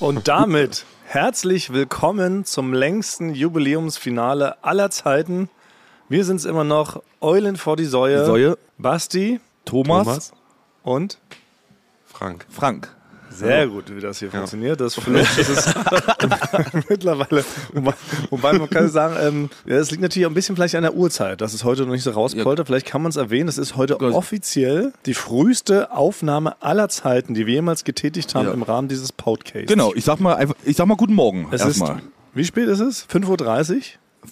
Und damit herzlich willkommen zum längsten Jubiläumsfinale aller Zeiten. Wir sind es immer noch, Eulen vor die Säue. Säue. Basti Thomas, Thomas. und Frank. Frank. Sehr gut, wie das hier funktioniert. Das Flucht, das ist mittlerweile, wobei, man kann sagen, ähm, ja, es liegt natürlich auch ein bisschen vielleicht an der Uhrzeit, dass es heute noch nicht so rauspoltert. Vielleicht kann man es erwähnen, es ist heute Ja. offiziell die früheste Aufnahme aller Zeiten, die wir jemals getätigt haben Ja. im Rahmen dieses Podcasts. Genau, ich sag mal ich sag mal guten Morgen. Es ist, erstmal. wie spät ist es? 5.30 Uhr?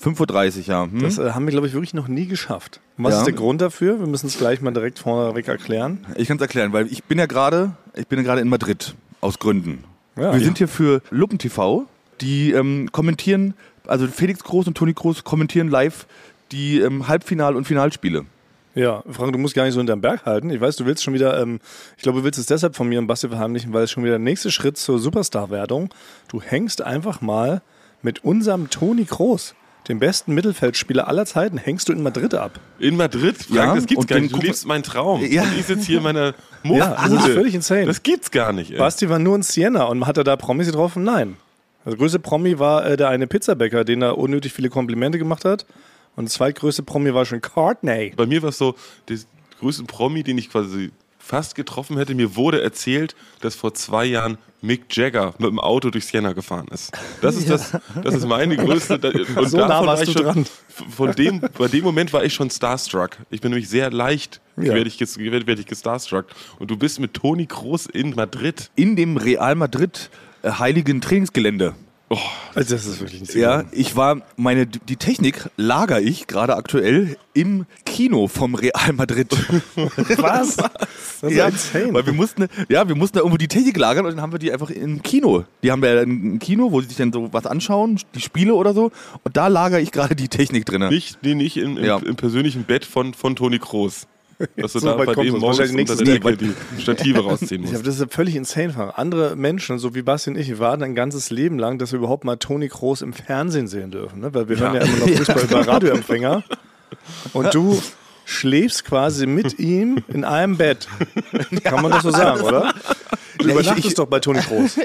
5.30 Uhr, ja. Hm? Das äh, haben wir, glaube ich, wirklich noch nie geschafft. Was Ja. ist der Grund dafür? Wir müssen es gleich mal direkt vorneweg erklären. Ich kann es erklären, weil ich bin ja gerade, ich bin ja gerade in Madrid aus Gründen. Ja. Wir sind hier für Luppen TV, die ähm, kommentieren, also Felix Groß und Toni Groß kommentieren live die ähm, Halbfinal- und Finalspiele. Ja, Frank, du musst gar nicht so hinterm Berg halten. Ich weiß, du willst schon wieder, ähm, ich glaube, du willst es deshalb von mir und Basti verheimlichen, weil es schon wieder der nächste Schritt zur Superstar-Wertung. Du hängst einfach mal mit unserem Toni Kroos, dem besten Mittelfeldspieler aller Zeiten, hängst du in Madrid ab. In Madrid? Frank, Ja, das gibt's gar den nicht. Du lebst meinen Traum. Ja. Und ich sitze hier in meiner Muff Ja, das ist völlig insane. Das gibt's gar nicht. Ey. Basti war nur in Siena und hat er da Promis getroffen? Nein. Der größte Promi war äh, der eine Pizzabäcker, den er unnötig viele Komplimente gemacht hat. Und der zweitgrößte Promi war schon Courtney. Bei mir war es so, der größte Promi, den ich quasi fast getroffen hätte. Mir wurde erzählt, dass vor zwei Jahren Mick Jagger mit dem Auto durch Siena gefahren ist. Das ist das, das ist meine größte. Und So nah warst war ich du schon, dran. Von dem, bei dem Moment war ich schon starstruck. Ich bin nämlich sehr leicht, Ja. werde ich, werde werd ich gestarstruck. Und du bist mit Toni Kroos in Madrid. In dem Real Madrid äh, heiligen Trainingsgelände. Also das ist wirklich nicht Ja, ich war, meine, die Technik lager ich gerade aktuell im Kino vom Real Madrid. Was? Das ist ja, insane. weil wir mussten, ja, wir mussten da irgendwo die Technik lagern und dann haben wir die einfach im Kino. Die haben wir ja ein Kino, wo sie sich dann so was anschauen, die Spiele oder so. Und da lagere ich gerade die Technik drin. Nicht, nee, nicht im, im, Ja. im persönlichen Bett von, von Toni Kroos. Dass du So da bei kommt dem morgens unter der Decke die Stative rausziehen Ja, musst. das ist völlig insane. Andere Menschen, so wie Basti und ich, wir warten ein ganzes Leben lang, dass wir überhaupt mal Toni Kroos im Fernsehen sehen dürfen. Ne? Weil wir hören ja immer noch Fußball über Radioempfänger. Und du schläfst quasi mit ihm in einem Bett. Kann man das so sagen, oder? Du Ja, ich- übernachtest ich- doch bei Toni Kroos.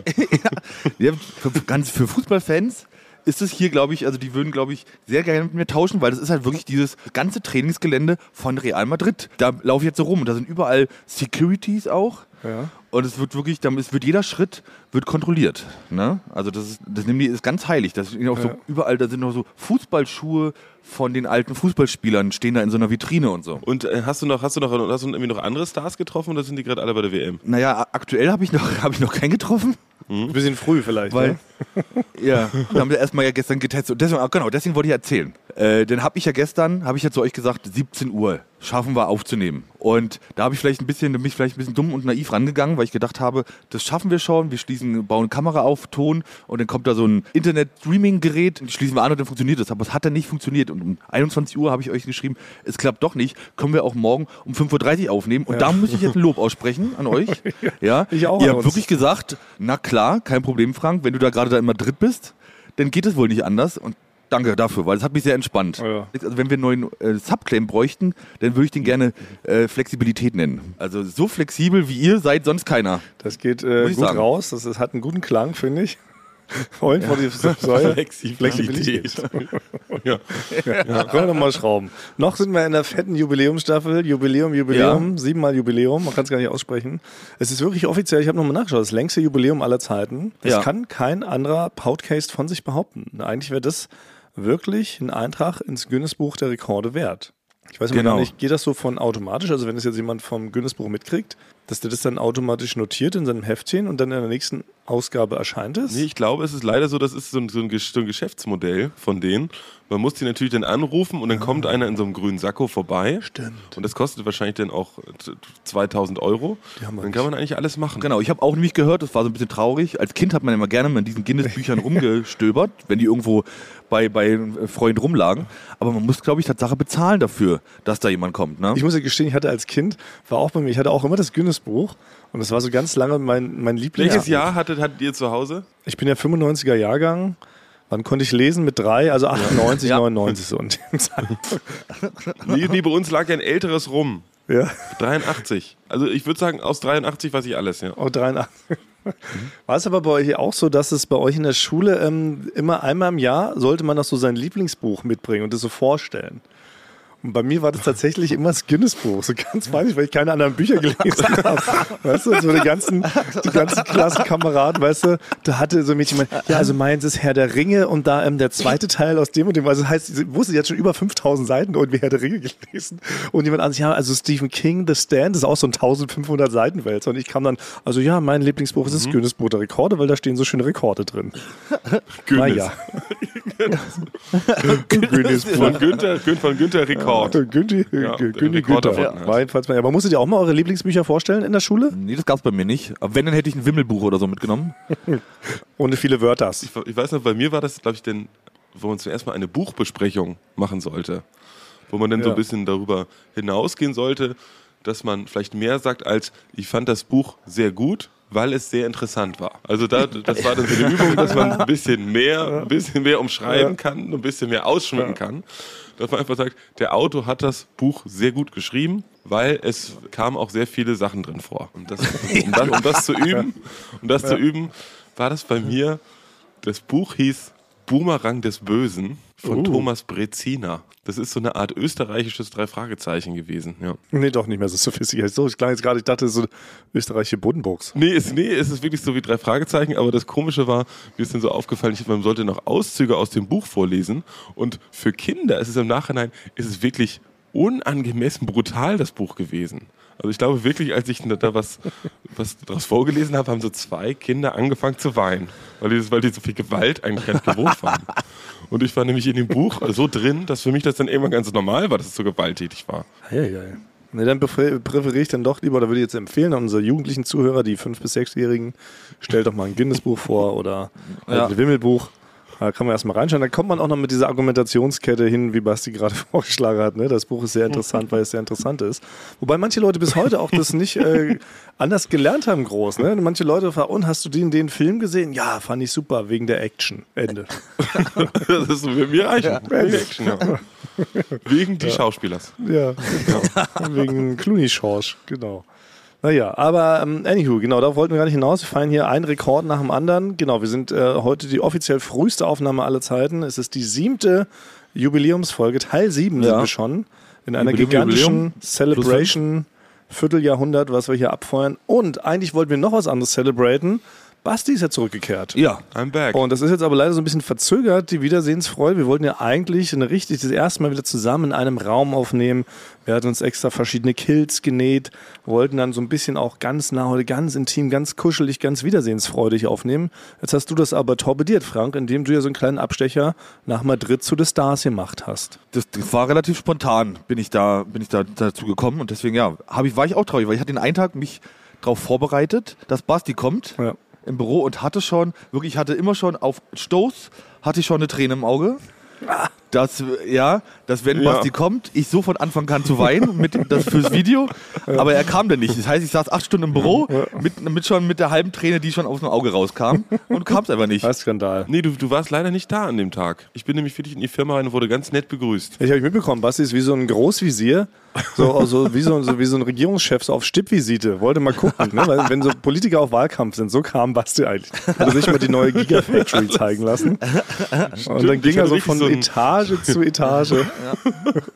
Ja, für, ganz für Fußballfans ist es hier, glaube ich, also die würden, glaube ich, sehr gerne mit mir tauschen, weil das ist halt wirklich dieses ganze Trainingsgelände von Real Madrid. Da laufe ich jetzt so rum und da sind überall Securities auch. Ja. Und es wird wirklich, dann- es wird jeder Schritt wird kontrolliert. Ne? Also das ist, das nehmen die, ist ganz heilig. Das sind auch so Ja. überall, da sind noch so Fußballschuhe von den alten Fußballspielern, stehen da in so einer Vitrine und so. Und äh, hast du noch, hast du noch, hast du irgendwie noch andere Stars getroffen oder sind die gerade alle bei der WM? Naja, aktuell habe ich noch, habe ich noch keinen getroffen. Ein bisschen früh vielleicht. Weil, ne? ja, wir haben wir erstmal ja gestern getestet. Und deswegen, ah, genau, deswegen wollte ich erzählen. Äh, dann habe ich ja gestern, habe ich ja zu euch gesagt, 17 Uhr schaffen wir aufzunehmen. Und da habe ich vielleicht ein bisschen, da bin ich vielleicht ein bisschen dumm und naiv rangegangen, weil ich gedacht habe, das schaffen wir schon. Wir schließen, bauen Kamera auf, Ton und dann kommt da so ein Internet-Streaming-Gerät, und schließen wir an und dann funktioniert das. Aber es hat dann nicht funktioniert. Und um 21 Uhr habe ich euch geschrieben, es klappt doch nicht. Können wir auch morgen um 5.30 Uhr aufnehmen. Und da muss ich jetzt ein Lob aussprechen an euch. Ja, Ich auch Ihr habt uns. wirklich gesagt, na klar, kein Problem, Frank, wenn du da gerade da in Madrid bist, dann geht es wohl nicht anders. Und danke dafür, weil es hat mich sehr entspannt. Ja. Also wenn wir einen neuen äh, Subclaim bräuchten, dann würde ich den gerne äh, Flexibilität nennen. Also so flexibel wie ihr seid sonst keiner. Das geht äh, gut sagen. raus. Das, das hat einen guten Klang, finde ich. Eulen vor die Säule. Flexibilität. ja. Ja, können wir noch mal schrauben. Noch sind wir in der fetten Jubiläumsstaffel. Jubiläum, Jubiläum, siebenmal Jubiläum. Man kann es gar nicht aussprechen. Es ist wirklich offiziell, ich habe nochmal nachgeschaut, das längste Jubiläum aller Zeiten. Das Ja. kann kein anderer Podcast von sich behaupten. Eigentlich wäre das wirklich ein Eintrag ins Guinness-Buch der Rekorde wert. Ich weiß Genau. nicht, geht das so von automatisch? Also wenn es jetzt jemand vom Guinness-Buch mitkriegt, dass der das dann automatisch notiert in seinem Heftchen und dann in der nächsten Ausgabe erscheint es? Nee, ich glaube, es ist leider so, das ist so ein, so ein, Geschäftsmodell von denen. Man muss die natürlich dann anrufen und dann kommt einer in so einem grünen Sakko vorbei. Stimmt. Und das kostet wahrscheinlich dann auch t- 2000 Euro. Dann kann man eigentlich alles machen. Genau, ich habe auch nämlich gehört, das war so ein bisschen traurig. Als Kind hat man immer gerne mal in diesen Guinness-Büchern rumgestöbert, wenn die irgendwo bei, bei Freunden rumlagen. Aber man muss, glaube ich, Tatsache bezahlen dafür, dass da jemand kommt. Ne? Ich muss ja gestehen, ich hatte als Kind, war auch bei mir, ich hatte auch immer das Guinness-Buch und das war so ganz lange mein, mein Lieblings. Welches Jahr hattet, hattet ihr zu Hause? Ich bin ja 95er Jahrgang. Wann konnte ich lesen? Mit drei, also 98, Ja. 99 so. in dem Zeitpunkt. Nee, nee, bei uns lag ja ein älteres rum. ja, 83. Also ich würde sagen, aus 83 weiß ich alles, ja. oh, 83. War es aber bei euch auch so, dass es bei euch in der Schule ähm, immer einmal im Jahr sollte man noch so sein Lieblingsbuch mitbringen und das so vorstellen? Und bei mir war das tatsächlich immer das Guinness-Buch. So ganz peinlich, weil ich keine anderen Bücher gelesen habe. Weißt du, so die ganzen, die ganzen Klassenkameraden, weißt du, da hatte so ein Mädchen, ja, also meins ist Herr der Ringe und da ähm, der zweite Teil aus dem und dem. Also heißt, sie wusste jetzt schon über 5000 Seiten und wie Herr der Ringe gelesen. Und jemand anderes, ja, also Stephen King, The Stand, ist auch so ein 1500 Seiten Wälzer. Und ich kam dann, also ja, mein Lieblingsbuch ist das Mhm. Guinness-Buch der Rekorde, weil da stehen so schöne Rekorde drin. Guinness. Guinness Von Günther, Gün- von Günther Rekord. Günthi, Ja, Günthi Rekord hat. War jedenfalls mal- Aber musstet ihr auch mal eure Lieblingsbücher vorstellen in der Schule? Nee, das gab's bei mir nicht. Aber wenn, dann hätte ich ein Wimmelbuch oder so mitgenommen. Ohne viele Wörter. Ich, ich weiß noch, bei mir war das, glaube ich, denn, wo man zuerst mal eine Buchbesprechung machen sollte. Wo man dann so Ja. ein bisschen darüber hinausgehen sollte, dass man vielleicht mehr sagt als, ich fand das Buch sehr gut, weil es sehr interessant war. Also da, das war dann so eine Übung, dass man ein bisschen mehr, ein bisschen mehr umschreiben kann, ein bisschen mehr ausschmücken kann. Dass man einfach sagt, der Autor hat das Buch sehr gut geschrieben, weil es kamen auch sehr viele Sachen drin vor. Und das, um, das, um das zu üben, um das zu üben, war das bei mir das Buch hieß Boomerang des Bösen von Uh. Thomas Brezina. Das ist so eine Art österreichisches Drei-Fragezeichen gewesen. Ja. Nee, doch nicht mehr so sophisticated. So, ich klang jetzt gerade, ich dachte, so österreichische Buddenbrooks. Nee, es, nee, es ist wirklich so wie drei Fragezeichen, aber das Komische war, mir ist dann so aufgefallen, ich, man sollte noch Auszüge aus dem Buch vorlesen. Und für Kinder ist es im Nachhinein, ist es wirklich unangemessen brutal, das Buch gewesen. Also ich glaube wirklich, als ich da was, was daraus vorgelesen habe, haben so zwei Kinder angefangen zu weinen, weil die, weil die so viel Gewalt eigentlich gar nicht gewohnt waren. Und ich war nämlich in dem Buch so drin, dass für mich das dann irgendwann ganz normal war, dass es so gewalttätig war. Ja, ja, ja. Nee, dann präfer- präferiere ich dann doch lieber, oder würde ich jetzt empfehlen an unsere jugendlichen Zuhörer, die 5- bis 6-Jährigen, stellt doch mal ein Guinness-Buch vor oder Ja. ein Wimmelbuch. Da kann man erstmal reinschauen. Da kommt man auch noch mit dieser Argumentationskette hin, wie Basti gerade vorgeschlagen hat. Ne? Das Buch ist sehr interessant, weil es sehr interessant ist. Wobei manche Leute bis heute auch das nicht äh, anders gelernt haben, groß. Ne? Manche Leute fragen, und hast du den, den Film gesehen? Ja, fand ich super, wegen der Action. Ende. Das ist so für mich reichen. Wegen Action, ja. Wegen die Schauspielers. Ja, genau. Wegen Clooney Schorsch, genau. Naja, aber ähm, anywho, genau, da wollten wir gar nicht hinaus. Wir feiern hier einen Rekord nach dem anderen. Genau, wir sind äh, heute die offiziell früheste Aufnahme aller Zeiten. Es ist die siebte Jubiläumsfolge, Teil sieben sind Ja. wir schon. In einer Jubiläum, gigantischen Jubiläum. Celebration, Vierteljahrhundert, was wir hier abfeuern. Und eigentlich wollten wir noch was anderes celebraten. Basti ist ja zurückgekehrt. Ja. I'm back. Und das ist jetzt aber leider so ein bisschen verzögert, die Wiedersehensfreude. Wir wollten ja eigentlich eine richtig, das erste Mal wieder zusammen in einem Raum aufnehmen. Wir hatten uns extra verschiedene Kills genäht, wollten dann so ein bisschen auch ganz nah heute, ganz intim, ganz kuschelig, ganz wiedersehensfreudig aufnehmen. Jetzt hast du das aber torpediert, Frank, indem du ja so einen kleinen Abstecher nach Madrid zu The Stars gemacht hast. Das, das war relativ spontan, bin ich da, bin ich da dazu gekommen und deswegen ja, ich, war ich auch traurig, weil ich hatte den einen Tag mich darauf vorbereitet, dass Basti kommt Ja. Im Büro und hatte schon, wirklich, ich hatte immer schon auf Stoß, hatte ich schon eine Träne im Auge. Dass, ja, dass wenn Ja. Basti kommt, ich sofort anfangen kann zu weinen mit, das fürs Video. Aber er kam dann nicht. Das heißt, ich saß acht Stunden im Büro mit, mit schon mit der halben Träne, die schon aus dem Auge rauskam und kam es einfach nicht. Was Skandal. Nee, du, du warst leider nicht da an dem Tag. Ich bin nämlich für dich in die Firma rein und wurde ganz nett begrüßt. Ich habe mitbekommen, Basti ist wie so ein Großvisier, so, also wie, so, so, wie so ein Regierungschef, so auf Stippvisite. Wollte mal gucken, ne? Weil, wenn so Politiker auf Wahlkampf sind, so kam Basti eigentlich. Hat sich mal die neue Gigafactory zeigen lassen. Und dann ging er so von so ein- Etage zu Etage.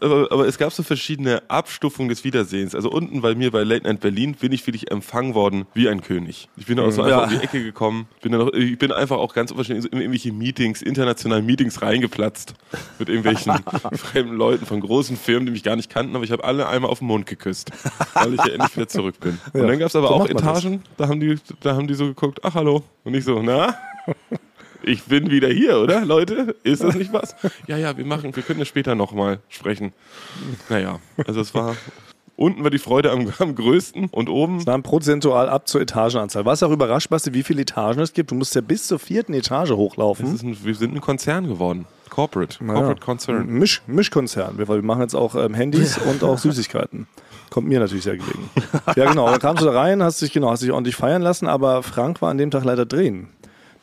Aber, aber es gab so verschiedene Abstufungen des Wiedersehens. Also unten bei mir bei Late Night Berlin bin ich wirklich empfangen worden wie ein König. Ich bin dann auch so einfach Ja. um die Ecke gekommen. Bin dann auch, ich bin einfach auch ganz unverständlich in irgendwelche Meetings, internationalen Meetings reingeplatzt. Mit irgendwelchen fremden Leuten von großen Firmen, die mich gar nicht kannten. Aber ich habe alle einmal auf den Mund geküsst, weil ich ja endlich wieder zurück bin. Ja, Und dann gab es aber so auch das. Etagen, da haben, die, da haben die so geguckt, ach hallo. Und ich so, na? Ich bin wieder hier, oder, Leute? Ist das nicht was? Ja, ja, wir machen, wir können ja später nochmal sprechen. Naja, also es war. Unten war die Freude am, am größten und oben. Nahm prozentual ab zur Etagenanzahl. Warst du auch überrascht, Basti, wie viele Etagen es gibt? Du musst ja bis zur vierten Etage Es hochlaufen. ist ein, wir sind ein Konzern geworden. Corporate. Ja. Corporate Concern. Misch, Mischkonzern, weil wir machen jetzt auch ähm, Handys und auch Süßigkeiten. Kommt mir natürlich sehr gelegen. Ja, genau. Dann kamst du da rein, hast dich, genau, hast dich ordentlich feiern lassen, aber Frank war an dem Tag leider drehen.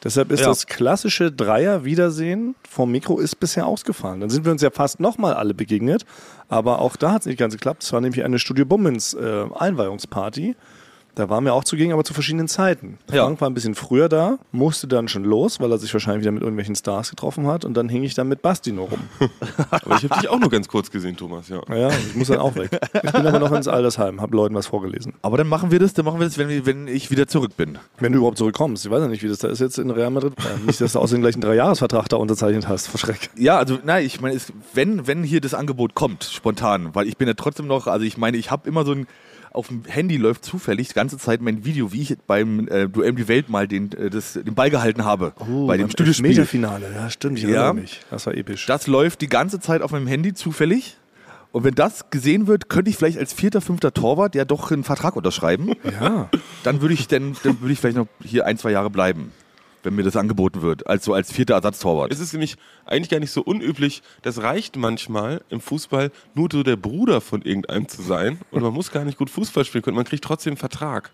Deshalb ist Ja. das klassische Dreier-Wiedersehen vom Mikro ist bisher ausgefallen. Dann sind wir uns ja fast nochmal alle begegnet, aber auch da hat es nicht ganz geklappt. Es war nämlich eine Studio Bummens äh, Einweihungsparty. Da waren wir auch zugegen, aber zu verschiedenen Zeiten. Ja. Frank war ein bisschen früher da, musste dann schon los, weil er sich wahrscheinlich wieder mit irgendwelchen Stars getroffen hat. Und dann hing ich dann mit Basti nur rum. Aber ich habe dich auch nur ganz kurz gesehen, Thomas, ja. Ja, ich muss dann auch weg. Ich bin aber noch ins Altersheim, habe Leuten was vorgelesen. Aber dann machen wir das, dann machen wir das, wenn, wenn ich wieder zurück bin. Wenn du überhaupt zurückkommst. Ich weiß ja nicht, wie das da ist jetzt in Real Madrid. Äh, Nicht, dass du außerdem gleich einen Dreijahresvertrag da unterzeichnet hast. Verschreck. Ja, also nein, ich meine, wenn, wenn hier das Angebot kommt, spontan, weil ich bin ja trotzdem noch, also ich meine, ich habe immer so ein, auf dem Handy läuft zufällig die ganze Zeit mein Video, wie ich beim äh, Duell um die Welt mal den, äh, das, den Ball gehalten habe. bei dem Studiospiel. Meterfinale. Ja, stimmt. Ich Ja. erinnere mich. Das war episch. Das läuft die ganze Zeit auf meinem Handy zufällig. Und wenn das gesehen wird, könnte ich vielleicht als vierter, fünfter Torwart ja doch einen Vertrag unterschreiben. ja. Dann würde ich, dann, dann würde ich vielleicht noch hier ein, zwei Jahre bleiben, wenn mir das angeboten wird, als so als vierter Ersatztorwart. Es ist nämlich eigentlich gar nicht so unüblich. Das reicht manchmal im Fußball nur so der Bruder von irgendeinem zu sein. Und man muss gar nicht gut Fußball spielen können. Man kriegt trotzdem einen Vertrag.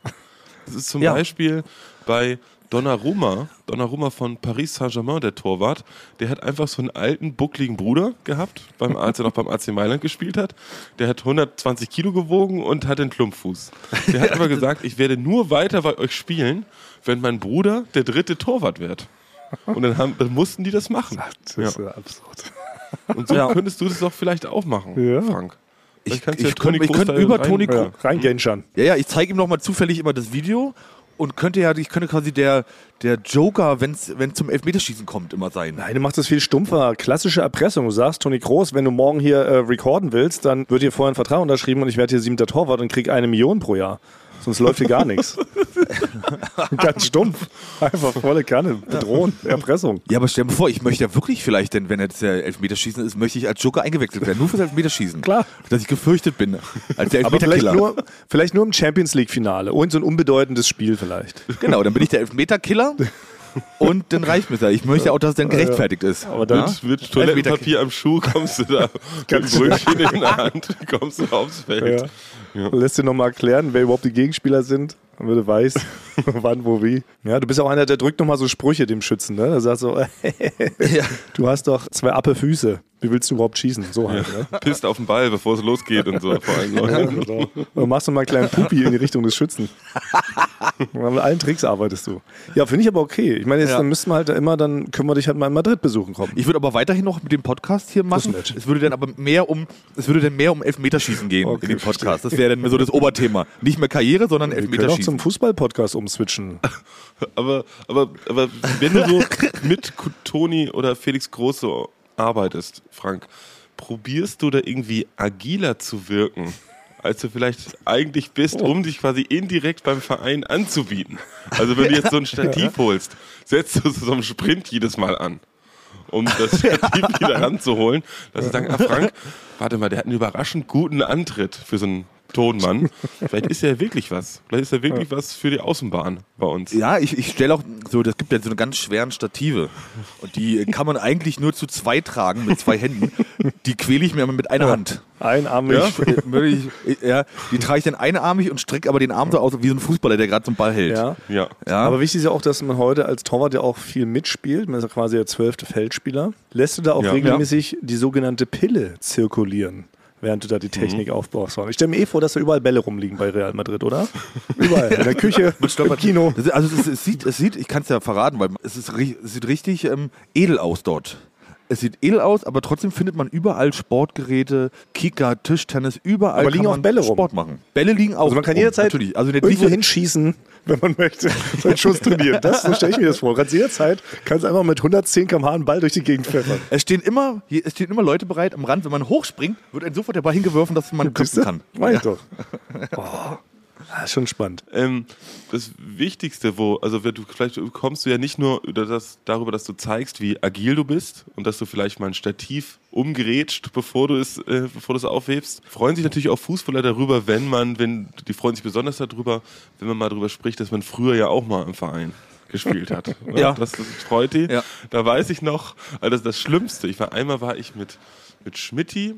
Das ist zum Ja. Beispiel bei Donnarumma, Donnarumma von Paris Saint-Germain, der Torwart, der hat einfach so einen alten, buckligen Bruder gehabt, beim, als er noch beim AC Mailand gespielt hat. Der hat 120 Kilo gewogen und hat den Klumpfuß. Der hat aber gesagt, ich werde nur weiter bei euch spielen, wenn mein Bruder der dritte Torwart wird. Und dann, haben, dann mussten die das machen. Das Ja. ist ja absurd. Und so Ja. könntest du das doch vielleicht auch machen, Ja. Frank. Ich- Vielleicht ich ja ich könnte über rein- Toni Ja, rein Genschan. Ja, ja, ich zeige ihm noch mal zufällig immer das Video und könnte ja, ich könnte quasi der, der Joker, wenn es zum Elfmeterschießen kommt, immer sein. Nein, du machst das viel stumpfer. Klassische Erpressung. Du sagst, Toni Kroos, wenn du morgen hier äh, recorden willst, dann wird dir vorher ein Vertrag unterschrieben und ich werde hier siebter Torwart und krieg eine Million pro Jahr. Sonst läuft hier gar nichts. Ganz stumpf. Einfach volle Kanne. Bedrohen. Erpressung. Ja, aber stell dir vor, ich möchte ja wirklich vielleicht, denn wenn jetzt der Elfmeterschießen ist, möchte ich als Joker eingewechselt werden. Nur fürs Elfmeterschießen. Klar. Dass ich gefürchtet bin. Als der Aber vielleicht Elfmeterkiller. nur, vielleicht nur im Champions League-Finale. Und so ein unbedeutendes Spiel vielleicht. Genau, dann bin ich der Elfmeterkiller. Und dann reicht mir das. Ich möchte ja auch, dass es dann gerechtfertigt ist. Aber dann- Ja? Mit Toilettenpapier am Schuh kommst du da, mit Ganz- Brötchen in der Hand, kommst du aufs Feld. Ja. Lässt dir nochmal erklären, wer überhaupt die Gegenspieler sind, damit du weißt, wann, wo, wie. Ja, du bist auch einer, der drückt nochmal so Sprüche dem Schützen, ne? Der sagt so, Ja. du hast doch zwei appe Füße. Wie willst du überhaupt schießen? So halt, ne? Pisst auf den Ball, bevor es losgeht und so. Vor allem Ja, genau. Dann machst du mal einen kleinen Pupi in die Richtung des Schützen. Und mit allen Tricks arbeitest du. Ja, finde ich aber okay. Ich meine, jetzt Ja. dann müssten wir halt immer, dann können wir dich halt mal in Madrid besuchen kommen. Ich würde aber weiterhin noch mit dem Podcast hier machen. Es würde dann aber mehr um, es würde dann mehr um Elfmeterschießen gehen Okay, in dem Podcast. Das wäre dann so das Oberthema. Nicht mehr Karriere, sondern Wir können auch Elfmeterschießen. zum Fußball-Podcast umswitchen. Aber, aber, aber wenn du so mit Toni oder Felix Große arbeitest, Frank, probierst du da irgendwie agiler zu wirken, als du vielleicht eigentlich bist, um dich quasi indirekt beim Verein anzubieten? Also wenn du jetzt so ein Stativ holst, setzt du so einen Sprint jedes Mal an. Um das Stativ wieder ranzuholen, dass sie sagen, ah Frank, warte mal, der hat einen überraschend guten Antritt für so einen Tonmann. Vielleicht ist er wirklich was. Vielleicht ist er wirklich was für die Außenbahn bei uns. Ja, ich, ich stelle auch so, das gibt ja so eine ganz schweren Stative. Und die kann man eigentlich nur zu zwei tragen mit zwei Händen. Die quäle ich mir immer mit einer Hand. Einarmig. Ja, ich, ja, die trage ich dann einarmig und strecke aber den Arm so aus wie so ein Fußballer, der gerade zum Ball hält. Ja. Ja. Ja. Aber wichtig ist ja auch, dass man heute als Torwart ja auch viel mitspielt. Man ist ja quasi der zwölfte Feldspieler. Lässt du da auch Ja. regelmäßig die sogenannte Pille zirkulieren, während du da die Technik aufbaust? Ich stelle mir eh vor, dass da überall Bälle rumliegen bei Real Madrid, oder? Überall. In der Küche, im Kino. Also es, es sieht, es sieht, ich kann es ja verraten, weil es, ist, es sieht richtig ähm, edel aus dort. Es sieht edel aus, aber trotzdem findet man überall Sportgeräte, Kicker, Tischtennis, überall Aber liegen kann auch Bälle rum? Sport machen. Bälle liegen auch Also man kann rum, jederzeit natürlich. Also irgendwo hinschießen, wenn man möchte. Sein Schuss trainieren. Das, so stelle ich mir das vor. Kannst jederzeit, kannst einfach mit 110 km/h einen Ball durch die Gegend pfeffern. es stehen immer, hier- es stehen immer Leute bereit am Rand. Wenn man hochspringt, wird einem sofort der Ball hingeworfen, dass man köpfen du? kann. Mach ich doch. Oh, das ist schon spannend. Ähm, das Wichtigste, wo, also du, vielleicht kommst du ja nicht nur das, darüber, dass du zeigst, wie agil du bist und dass du vielleicht mal ein Stativ umgerätscht, bevor du es, äh, bevor du es aufhebst. Freuen sich natürlich auch Fußballer darüber, wenn man, wenn, die freuen sich besonders darüber, wenn man mal darüber spricht, dass man früher ja auch mal im Verein gespielt hat. Ja. Das, das freut die. Ja. Da weiß ich noch, also das, das Schlimmste, ich war einmal war ich mit, mit Schmidti,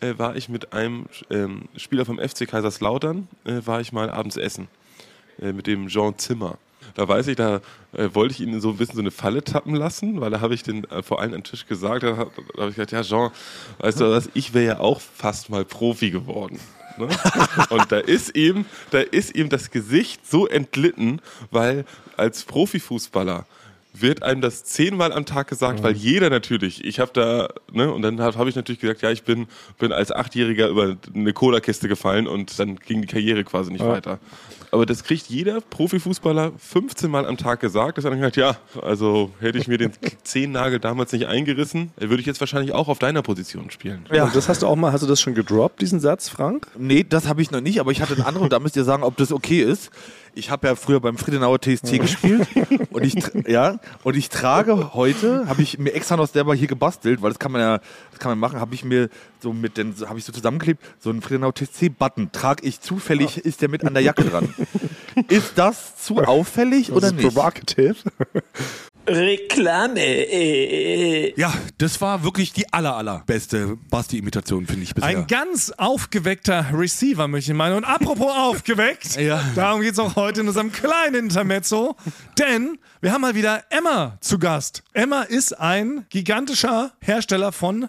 äh, war ich mit einem ähm, Spieler vom FC Kaiserslautern, äh, war ich mal abends essen. Äh, mit dem Jean Zimmer. Da weiß ich, da äh, wollte ich ihn so ein bisschen so eine Falle tappen lassen, weil da habe ich den äh, vor allen am Tisch gesagt, da habe hab ich gesagt, ja Jean, weißt du was, ich wäre ja auch fast mal Profi geworden. Ne? Und da ist ihm, da ist ihm das Gesicht so entglitten, weil als Profifußballer wird einem das zehnmal am Tag gesagt, weil jeder natürlich, ich habe da, ne, und dann habe hab ich natürlich gesagt, ja, ich bin, bin als Achtjähriger über eine Cola-Kiste gefallen und dann ging die Karriere quasi nicht weiter. Aber das kriegt jeder Profifußballer 15 Mal am Tag gesagt, dass er dann sagt, ja, also hätte ich mir den Zehennagel damals nicht eingerissen, würde ich jetzt wahrscheinlich auch auf deiner Position spielen. Ja. Und das hast du auch mal, hast du das schon gedroppt, diesen Satz, Frank? Nee, das habe ich noch nicht, aber ich hatte einen anderen und da müsst ihr sagen, ob das okay ist. Ich habe ja früher beim Friedenauer TSC gespielt und ich ja und ich trage heute habe ich mir extra noch selber hier gebastelt, weil das kann man ja das kann man machen, habe ich mir so mit den habe ich so zusammengeklebt, so einen Friedenauer TSC Button trage ich zufällig ist der mit an der Jacke dran. Ist das zu auffällig oder das ist nicht? provocative. Reklame. Äh, Ja, das war wirklich die aller, allerbeste Basti-Imitation, finde ich bisher. Ein ganz aufgeweckter Receiver, möchte ich meinen. Und apropos aufgeweckt, Ja. darum geht es auch heute in unserem kleinen Intermezzo. Denn wir haben mal wieder Emma zu Gast. Emma ist ein gigantischer Hersteller von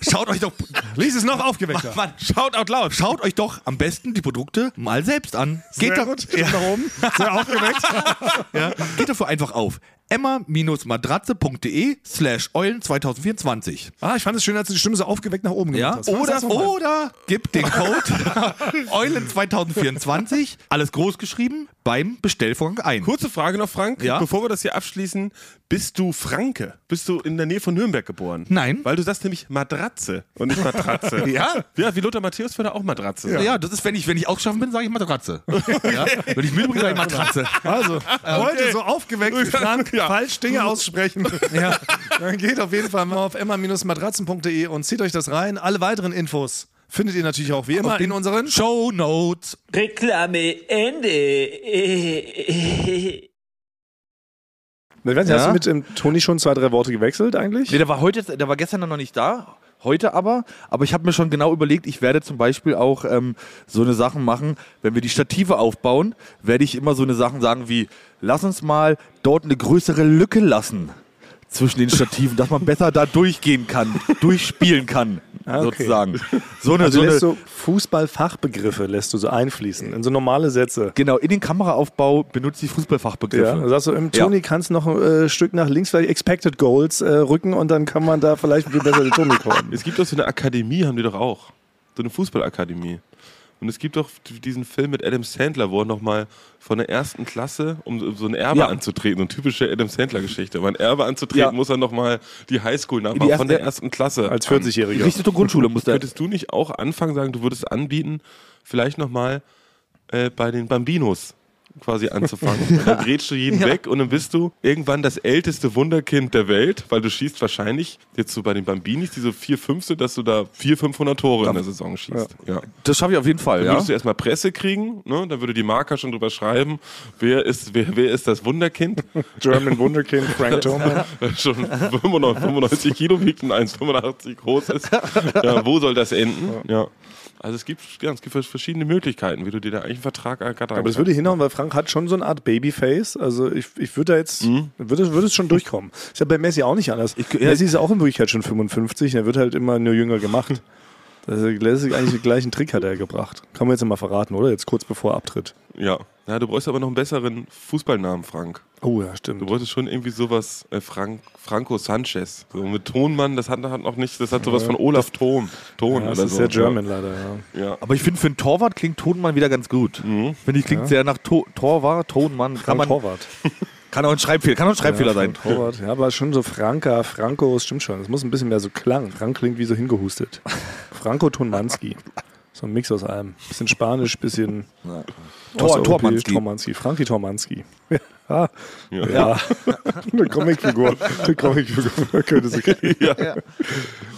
Schaut euch doch. lies es noch aufgeweckter. Mann, schaut out loud. Schaut euch doch am besten die Produkte mal selbst an. Geht Sehr doch, gut. Ja. Nach oben. Sehr aufgeweckt. ja, geht dafür einfach auf emma-matratze.de slash eulen 2024. Ah, ich fand es schön, als du die Stimme so aufgeweckt nach oben gemacht Ja, hast. oder, oder gibt den Code Eulen 2024, alles groß geschrieben, beim Bestellvorgang ein. Kurze Frage noch, Frank. Ja? Bevor wir das hier abschließen, bist du Franke? Bist du in der Nähe von Nürnberg geboren? Nein. Weil du sagst nämlich Matratze und nicht Matratze. Ja? Ja, wie Lothar Matthäus würde auch Matratze. Ja. das ist, wenn ich, wenn ich ausgeschaffen bin, sage ich Matratze. ja? Wenn ich müde bin, sage ich Matratze. Also, heute so aufgeweckt Frank Ja. falsch Dinge aussprechen. ja. Dann geht auf jeden Fall mal auf emma-matratzen.de und zieht euch das rein. Alle weiteren Infos findet ihr natürlich auch wie immer in unseren Show Notes. Reklame Ende. Ich weiß nicht, Hast Ja? du mit ähm, Toni schon zwei, drei Worte gewechselt eigentlich? Nee, der war heute, der war gestern noch nicht da. Heute aber, aber ich habe mir schon genau überlegt, ich werde zum Beispiel auch ähm, so eine Sachen machen, wenn wir die Stative aufbauen, werde ich immer so eine Sachen sagen wie, lass uns mal dort eine größere Lücke lassen zwischen den Stativen, dass man besser da durchgehen kann, durchspielen kann, Ah, okay. sozusagen. So eine, Also so eine, lässt du Fußballfachbegriffe lässt du so einfließen in so normale Sätze. genau, in den Kameraaufbau benutze ich Fußballfachbegriffe. Ja, sagst du, im Toni kannst noch ein äh, Stück nach links vielleicht Expected Goals äh, rücken und dann kann man da vielleicht viel besser die Toni kommen. Es gibt doch so eine Akademie, haben die doch auch. So eine Fußballakademie. Und es gibt doch diesen Film mit Adam Sandler, wo er nochmal von der ersten Klasse, um so ein Erbe Ja. anzutreten, so eine typische Adam Sandler-Geschichte. Um ein Erbe anzutreten, Ja. muss er nochmal die Highschool nachmachen, erste- von der ersten Klasse. Als an. 40-Jähriger. Richtige Grundschule muss der. Könntest du nicht auch anfangen, sagen, du würdest anbieten, vielleicht nochmal äh, bei den Bambinos quasi anzufangen. Dann grätschst du jeden weg und dann bist du irgendwann das älteste Wunderkind der Welt, weil du schießt wahrscheinlich, jetzt so bei den Bambinis, diese vier, fünf sind, dass du da 400, 500 Tore in der Saison schießt. Ja. Das schaffe ich auf jeden Fall, Dann ja. würdest du erstmal Presse kriegen, ne? dann würde die Marker schon drüber schreiben, wer ist, wer, wer ist das Wunderkind, German Wunderkind Frank Thoman. schon 95, 95 Kilo wiegt und 1,85 groß ist. Ja, wo soll das enden? Ja. Also es gibt, ja, es gibt verschiedene Möglichkeiten, wie du dir da eigentlich einen Vertrag ergattern Aber das würde hinhauen, weil Frank hat schon so eine Art Babyface. Also ich, ich würde da jetzt, Mhm. würde, würde es schon durchkommen. Ist ja bei Messi auch nicht anders. Ich- ja. Messi ist auch in Wirklichkeit schon 55, er wird halt immer nur jünger gemacht. Das ist, eigentlich den gleichen Trick hat er gebracht. Kann man jetzt mal verraten, oder? Jetzt kurz bevor er abtritt. Ja. ja, du bräuchst aber noch einen besseren Fußballnamen, Frank. Oh ja, Du stimmt. wolltest schon irgendwie sowas, äh, Frank, Franco Sanchez. So mit Tonmann, das hat, hat noch nicht, das hat sowas von Olaf Ton. Ton Ja, das oder ist so. sehr German leider, ja. Ja. Aber ich finde, für einen Torwart klingt Tonmann wieder ganz gut. Mhm. Finde ich, klingt sehr nach to Torwart, Tonmann. Kann, man, Torwart. kann auch ein Schreibfehler, kann auch ein Schreibfehler ja, sein. Torwart. Ja, aber schon so Franka, Franco, das stimmt schon. Das muss ein bisschen mehr so klang. Frank klingt wie so hingehustet. Franco Tonmanski. So ein Mix aus allem. Bisschen Spanisch, bisschen Tor, Osteuropäisch, Tormanski. Tormanski. Frankie Tormanski. Ja, Ja. ja. eine Comicfigur. Eine Comicfigur könnte sie kriegen. Ja.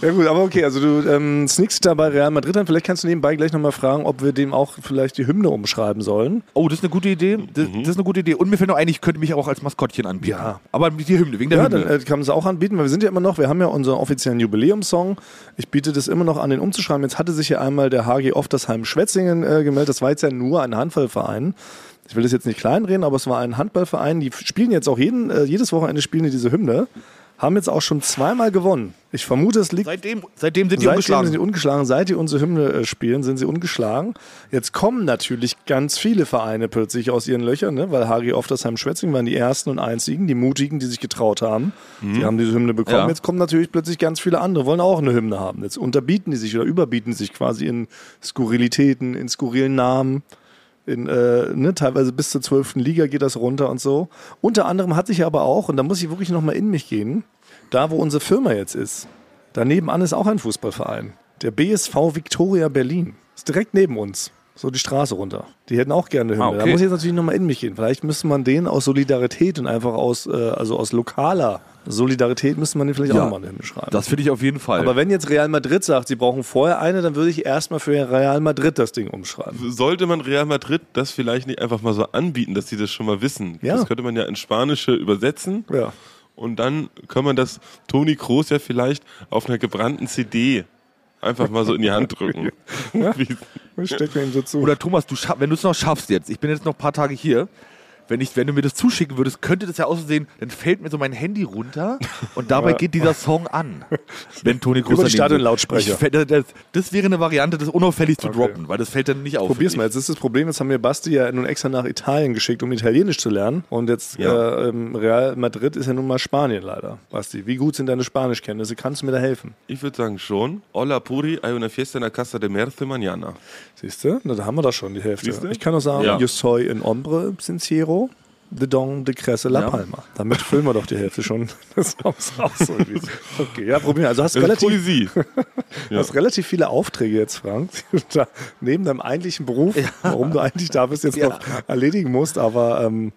Ja gut, aber okay, also du ähm, sneakst da bei Real Madrid an. Vielleicht kannst du nebenbei gleich nochmal fragen, ob wir dem auch vielleicht die Hymne umschreiben sollen. Oh, das ist eine gute Idee. Das, Mhm. das ist eine gute Idee. Und mir fällt noch ein, ich könnte mich auch als Maskottchen anbieten. Ja. Aber die Hymne, wegen der Ja, Hymne. dann äh, kann man es auch anbieten, weil wir sind ja immer noch, wir haben ja unseren offiziellen Jubiläumssong. Ich biete das immer noch an, den umzuschreiben. Jetzt hatte sich ja einmal der HG Oftersheim Schwetzingen äh, gemeldet. Das war jetzt ja nur ein Handballverein. Ich will das jetzt nicht kleinreden, aber es war ein Handballverein. Die spielen jetzt auch jeden, äh, jedes Wochenende spielen die diese Hymne. Haben jetzt auch schon zweimal gewonnen. Ich vermute, es liegt seitdem, seitdem sind die Seitdem ungeschlagen. sind sie ungeschlagen. Seit die unsere Hymne äh, spielen, sind sie ungeschlagen. Jetzt kommen natürlich ganz viele Vereine plötzlich aus ihren Löchern, ne? weil HG Oftersheim-Schwetzingen waren die ersten und einzigen, die mutigen, die sich getraut haben. Die haben diese Hymne bekommen. Ja. Jetzt kommen natürlich plötzlich ganz viele andere, wollen auch eine Hymne haben. Jetzt unterbieten die sich oder überbieten sich quasi in Skurrilitäten, in skurrilen Namen. In, äh, ne, teilweise bis zur 12. Liga geht das runter und so. Unter anderem hat sich aber auch, und da muss ich wirklich nochmal in mich gehen, da wo unsere Firma jetzt ist, daneben an ist auch ein Fußballverein. Der BSV Victoria Berlin. Ist direkt neben uns. So die Straße runter. Die hätten auch gerne eine Hymne. Ah, Da okay. muss ich jetzt natürlich nochmal in mich gehen. Vielleicht müsste man den aus Solidarität und einfach aus, äh, also aus lokaler Solidarität müsste man den vielleicht auch Ja. nochmal eine Hymne schreiben. das finde ich auf jeden Fall. aber wenn jetzt Real Madrid sagt, sie brauchen vorher eine, dann würde ich erstmal für Real Madrid das Ding umschreiben. Sollte man Real Madrid das vielleicht nicht einfach mal so anbieten, dass sie das schon mal wissen? Ja. Das könnte man ja ins Spanische übersetzen. Ja. Und dann kann man das Toni Kroos ja vielleicht auf einer gebrannten CD einfach mal so in die Hand drücken. Steckt mir ihm so zu. Oder Thomas, du wenn du es noch schaffst jetzt, ich bin jetzt noch ein paar Tage hier, wenn, ich, wenn du mir das zuschicken würdest, könnte das ja aussehen, dann fällt mir so mein Handy runter und dabei geht dieser Song an. Wenn Toni Kroos Über die. Ich fä- Das, das wäre eine Variante, das unauffällig zu Okay. droppen, weil das fällt dann nicht auf. Probier's mal. Jetzt ist das Problem, jetzt haben wir Basti ja nun extra nach Italien geschickt, um Italienisch zu lernen. Und jetzt Ja. äh, ähm, Real Madrid ist ja nun mal Spanien leider. Basti, wie gut sind deine Spanischkenntnisse? Kannst du mir da helfen? ich würde sagen schon. Hola Puri, hay una fiesta en la casa de Merce mañana. Siehst du? Da haben wir doch schon die Hälfte. Siehste? Ich kann auch sagen, Ja. yo soy en hombre sincero de don de Cresse la Ja. Palma. Damit füllen wir doch die Hälfte schon des Songs aus. Okay, ja, probieren. Also hast Das relativ, Poesie. du hast relativ viele Aufträge jetzt, Frank, da neben deinem eigentlichen Beruf, warum du eigentlich da bist, jetzt noch erledigen musst. Aber ähm,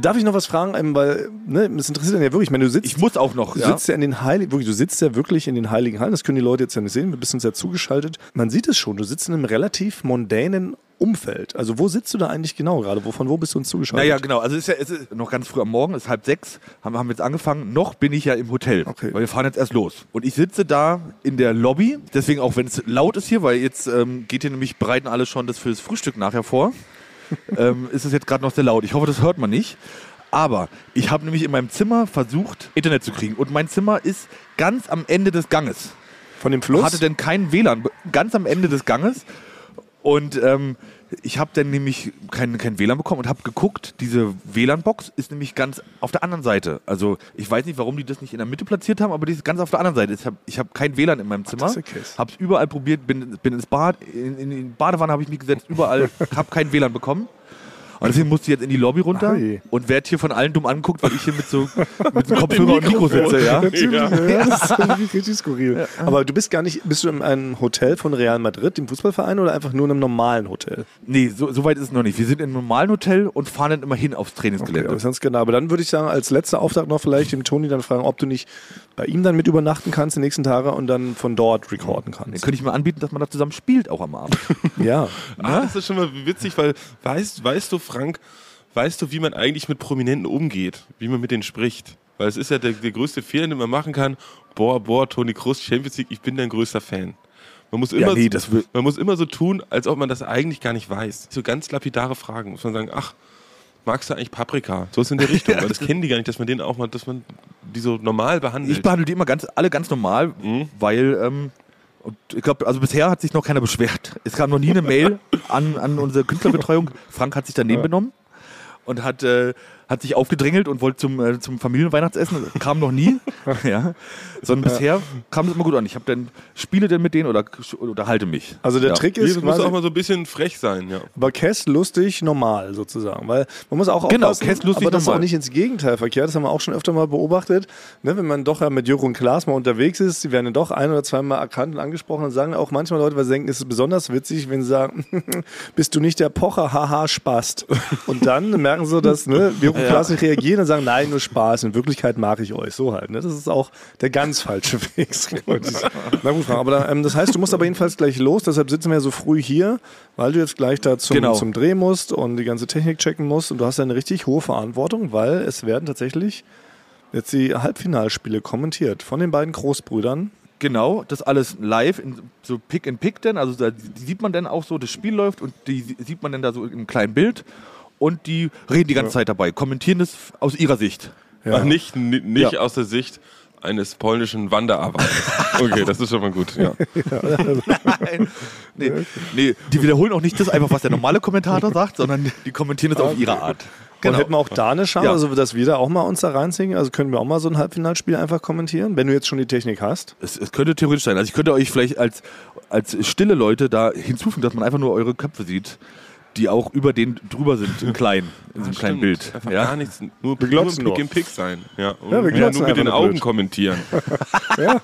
darf ich noch was fragen? Ähm, weil, ne, es interessiert dann ja wirklich, ich meine, du sitzt Ich muss auch noch, Du ja. sitzt ja in den Heiligen, wirklich, du sitzt ja wirklich in den Heiligen Hallen, das können die Leute jetzt ja nicht sehen, wir bist uns ja zugeschaltet. Man sieht es schon, du sitzt in einem relativ mondänen Umfeld. Also wo sitzt du da eigentlich genau gerade? Wovon wo bist du uns zugeschaltet? Naja, genau. Also es ist ja es ist noch ganz früh am Morgen, es ist halb sechs, haben, haben jetzt angefangen. Noch bin ich ja im Hotel, Okay. weil wir fahren jetzt erst los. Und ich sitze da in der Lobby, deswegen auch wenn es laut ist hier, weil jetzt ähm, geht hier nämlich, bereiten alle schon das fürs Frühstück nachher vor, ähm, ist es jetzt gerade noch sehr laut. Ich hoffe, das hört man nicht. Aber ich habe nämlich in meinem Zimmer versucht, Internet zu kriegen. Und mein Zimmer ist ganz am Ende des Ganges Von dem Fluss? hatte denn keinen WLAN, ganz am Ende des Ganges. Und ähm, ich habe dann nämlich kein, kein WLAN bekommen und habe geguckt, diese WLAN-Box ist nämlich ganz auf der anderen Seite. Also ich weiß nicht, warum die das nicht in der Mitte platziert haben, aber die ist ganz auf der anderen Seite. Ich habe ich hab kein WLAN in meinem Zimmer. Habe es überall probiert, bin, bin ins Bad, in, in die Badewanne habe ich mich gesetzt, überall, habe kein WLAN bekommen. Und deswegen musste ich jetzt in die Lobby runter Ei. und werde hier von allen dumm angeguckt, weil ich hier mit so mit so Kopfhörer und Mikro sitze. Ja? Natürlich, ja. das ist richtig skurril. Aber du bist gar nicht, bist du in einem Hotel von Real Madrid, dem Fußballverein, oder einfach nur in einem normalen Hotel? Nee, so, so weit ist es noch nicht. Wir sind in einem normalen Hotel und fahren dann immer hin aufs Okay, Trainingsgelände. aber ganz genau. Aber dann würde ich sagen, als letzter Auftrag noch vielleicht dem Toni dann fragen, ob du nicht bei ihm dann mit übernachten kannst die nächsten Tage und dann von dort recorden Dann kannst. könnte ich mir anbieten, dass man da zusammen spielt, auch am Abend. Ja. Ah, das ist schon mal witzig, weil weißt, weißt du, Frank, weißt du, wie man eigentlich mit Prominenten umgeht, wie man mit denen spricht? Weil es ist ja der, der größte Fehler, den man machen kann. Boah, boah, Toni Kroos, Champions League, ich bin dein größter Fan. Man muss immer, nee, das will- man muss immer so tun, als ob man das eigentlich gar nicht weiß. So ganz lapidare Fragen. Muss man sagen, ach, magst du eigentlich Paprika? So ist in der Richtung, weil das kennen die gar nicht, dass man den auch mal, dass man die so normal behandelt. Ich behandle die immer ganz, alle ganz normal, Mhm. weil ähm, und ich glaube, also bisher hat sich noch keiner beschwert. Es kam noch nie eine Mail an, an unsere Künstlerbetreuung. Frank hat sich daneben benommen und hat, äh, hat sich aufgedrängelt und wollte zum, äh, zum Familienweihnachtsessen. Kam noch nie. ja. Sondern bisher kam das immer gut an. Ich habe dann spiele denn mit denen oder unterhalte mich. Also der ja. Trick ist das muss quasi, auch mal so ein bisschen frech sein, ja. aber Kess lustig normal sozusagen, weil man muss auch Genau, aufpassen, Kess lustig aber das ist auch nicht ins Gegenteil verkehrt, das haben wir auch schon öfter mal beobachtet, ne, wenn man doch ja mit Jürgen und Klaas mal unterwegs ist, die werden ja doch ein oder zweimal erkannt und angesprochen und sagen auch manchmal Leute, weil sie denken, es ist besonders witzig, wenn sie sagen, bist du nicht der Pocher, haha, Spast. Und dann merken sie, dass ne, Jürgen und Klaas nicht reagieren und sagen, nein, nur Spaß, in Wirklichkeit mag ich euch, so halt. Ne? Das ist auch der ganz falsche Weg. Na gut, aber da, ähm, das heißt, du musst aber jedenfalls gleich los, deshalb sitzen wir ja so früh hier, weil du jetzt gleich da zum, Genau. zum Dreh musst und die ganze Technik checken musst und du hast ja eine richtig hohe Verantwortung, weil es werden tatsächlich jetzt die Halbfinalspiele kommentiert von den beiden Großbrüdern. Genau, das alles live, so Pick and Pick denn, also da sieht man dann auch so, das Spiel läuft und die sieht man dann da so im kleinen Bild und die reden die ganze Zeit dabei, kommentieren es aus ihrer Sicht. Ach, nicht ni- nicht Ja. aus der Sicht eines polnischen Wanderarbeiters. Okay, das ist schon mal gut. Ja. Nee, nee, die wiederholen auch nicht das einfach, was der normale Kommentator sagt, sondern die kommentieren es auf ihre Art. Und hätten wir auch da eine Chance, Ja. also dass wir da auch mal uns da reinziehen? Also können wir auch mal so ein Halbfinalspiel einfach kommentieren, wenn du jetzt schon die Technik hast? Es, es könnte theoretisch sein. Also ich könnte euch vielleicht als, als stille Leute da hinzufügen, dass man einfach nur eure Köpfe sieht, die auch über den drüber sind, im kleinen, in so einem kleinen Stimmt. Bild. Einfach Ja? gar nichts. Nur, nur glotzen Pick and Pick sein. Ja. Und Ja, wir ja, nur mit den Augen blöd. kommentieren. Ja.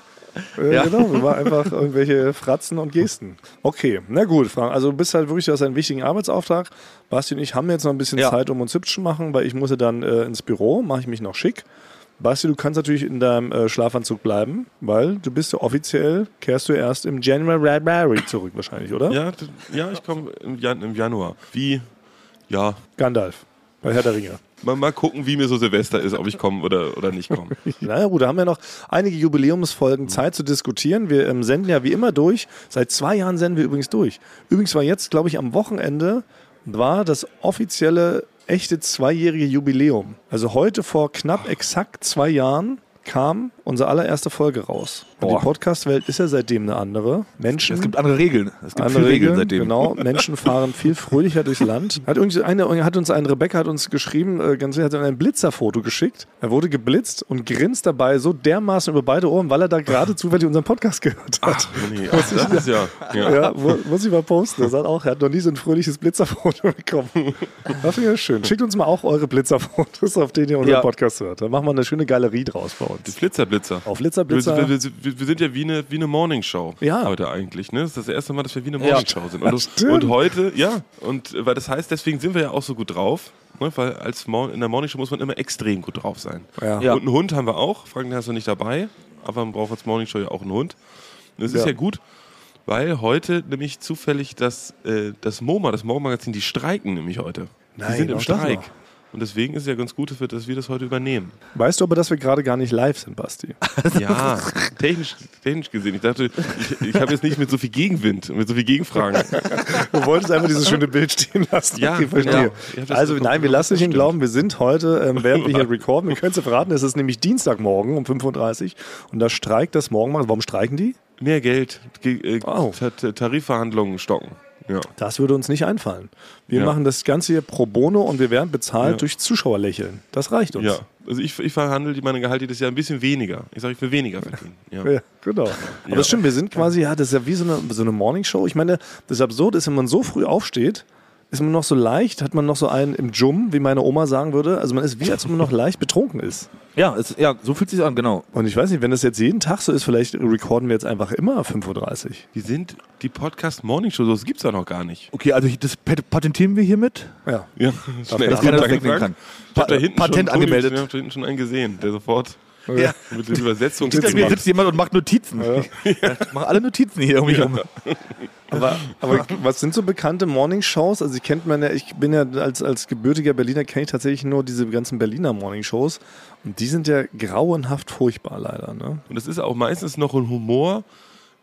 Äh, Ja. Genau, wir waren einfach irgendwelche Fratzen und Gesten. Okay, na gut, Frank. Also du bist halt wirklich, du hast einen wichtigen Arbeitsauftrag. Basti und ich haben jetzt noch ein bisschen Ja. Zeit, um uns hübsch zu machen, weil ich muss ja dann äh, ins Büro, mache ich mich noch schick. Basti, du kannst natürlich in deinem äh, Schlafanzug bleiben, weil du bist ja offiziell, kehrst du erst im January zurück wahrscheinlich, oder? Ja, ja ich komme im, Jan im Januar. Wie, ja, Gandalf, bei Herr der Ringe. mal, mal gucken, wie mir so Silvester ist, ob ich komme oder, oder nicht komme. Naja gut, da haben wir noch einige Jubiläumsfolgen Zeit zu diskutieren. Wir ähm, senden ja wie immer durch. Seit zwei Jahren senden wir übrigens durch. Übrigens war jetzt, glaube ich, am Wochenende war das offizielle echte zweijährige Jubiläum. Also heute vor knapp exakt zwei Jahren kam unsere allererste Folge raus. Und die. Podcast-Welt ist ja seitdem eine andere. Menschen Es gibt andere Regeln. Es gibt andere Regeln Regeln, seitdem. genau. Menschen fahren viel fröhlicher durchs Land. Hat, irgendwie eine, hat uns ein Rebecca hat uns geschrieben, äh, ganz hat ein Blitzerfoto geschickt. Er wurde geblitzt und grinst dabei so dermaßen über beide Ohren, weil er da gerade zufällig unseren Podcast gehört hat. Nee, ach, das ist ja. ja. Ja, mu- muss ich mal posten. Er sagt auch, er hat noch nie so ein fröhliches Blitzerfoto bekommen. Das finde ich schön. Schickt uns mal auch eure Blitzerfotos, auf denen ihr unseren Ja. Podcast hört. Dann machen wir eine schöne Galerie draus bei Die uns. Blitzerblitzer. Auf Blitzer, Blitzer. Wir, wir, wir, wir sind ja wie eine, wie eine Morningshow Ja. heute eigentlich. Ne? Das ist das erste Mal, dass wir wie eine Morningshow sind. Und, stimmt. und heute, ja, und äh, weil das heißt, deswegen sind wir ja auch so gut drauf. Ne? Weil als Mor in der Morningshow muss man immer extrem gut drauf sein. Ja. Ja. Und einen Hund haben wir auch. Frank, den hast du nicht dabei. Aber man braucht als Morningshow ja auch einen Hund. Und das ist Ja. ja gut, weil heute nämlich zufällig das, äh, das MoMA, das Morgenmagazin, die streiken nämlich heute. Nein, die sind im Streik. Und deswegen ist es ja ganz gut, dass wir, dass wir das heute übernehmen. Weißt du aber, dass wir gerade gar nicht live sind, Basti? Ja, technisch, technisch gesehen. Ich dachte, ich, ich habe jetzt nicht mit so viel Gegenwind, mit so viel Gegenfragen. Du wolltest einfach dieses schöne Bild stehen lassen. Ja, okay, verstehe. genau. Also so nein, wir lassen nicht stimmt. glauben, wir sind heute, ähm, während wir hier recorden, wir können es ja verraten, es ist nämlich Dienstagmorgen um 5.30 Uhr und da streikt das Morgenmagazin. Warum streiken die? Mehr Geld, ge- äh, Oh. Ta- Ta- Tarifverhandlungen stocken. Ja. Das würde uns nicht einfallen. Wir Ja. machen das Ganze hier pro bono und wir werden bezahlt Ja. durch Zuschauerlächeln. Das reicht uns. ja. Also ich, ich verhandle meine Gehalte dieses Jahr ein bisschen weniger. Ich sage, ich will weniger verdienen. Ja. Ja, genau. Aber das stimmt, wir sind quasi, ja, das ist ja wie so eine, so eine Morningshow. Ich meine, das Absurde ist, wenn man so früh aufsteht, ist man noch so leicht, hat man noch so einen im Jum, wie meine Oma sagen würde. Also man ist wie, als wenn man noch leicht betrunken ist. Ja, es, ja, so fühlt sich an, genau. Und ich weiß nicht, wenn das jetzt jeden Tag so ist, vielleicht recorden wir jetzt einfach immer 5.30 Uhr. Die sind die Podcast Morning Show, das gibt's ja noch gar nicht. Okay, also das pat- patentieren wir hiermit. Ja. Ja, schnell. das wegnehmen Frank. kann. Hinten Patent schon, angemeldet. Ich habe da hinten schon einen gesehen, der sofort Ja. mit der Übersetzung Hinter mir sitzt jemand und macht Notizen. Ja. Machen alle Notizen hier irgendwie rum. Aber, aber was sind so bekannte Morningshows? Also ich kennt man ja, ich bin ja als, als gebürtiger Berliner, kenne ich tatsächlich nur diese ganzen Berliner Morningshows. Und die sind ja grauenhaft furchtbar leider. Ne? Und es ist auch meistens noch ein Humor,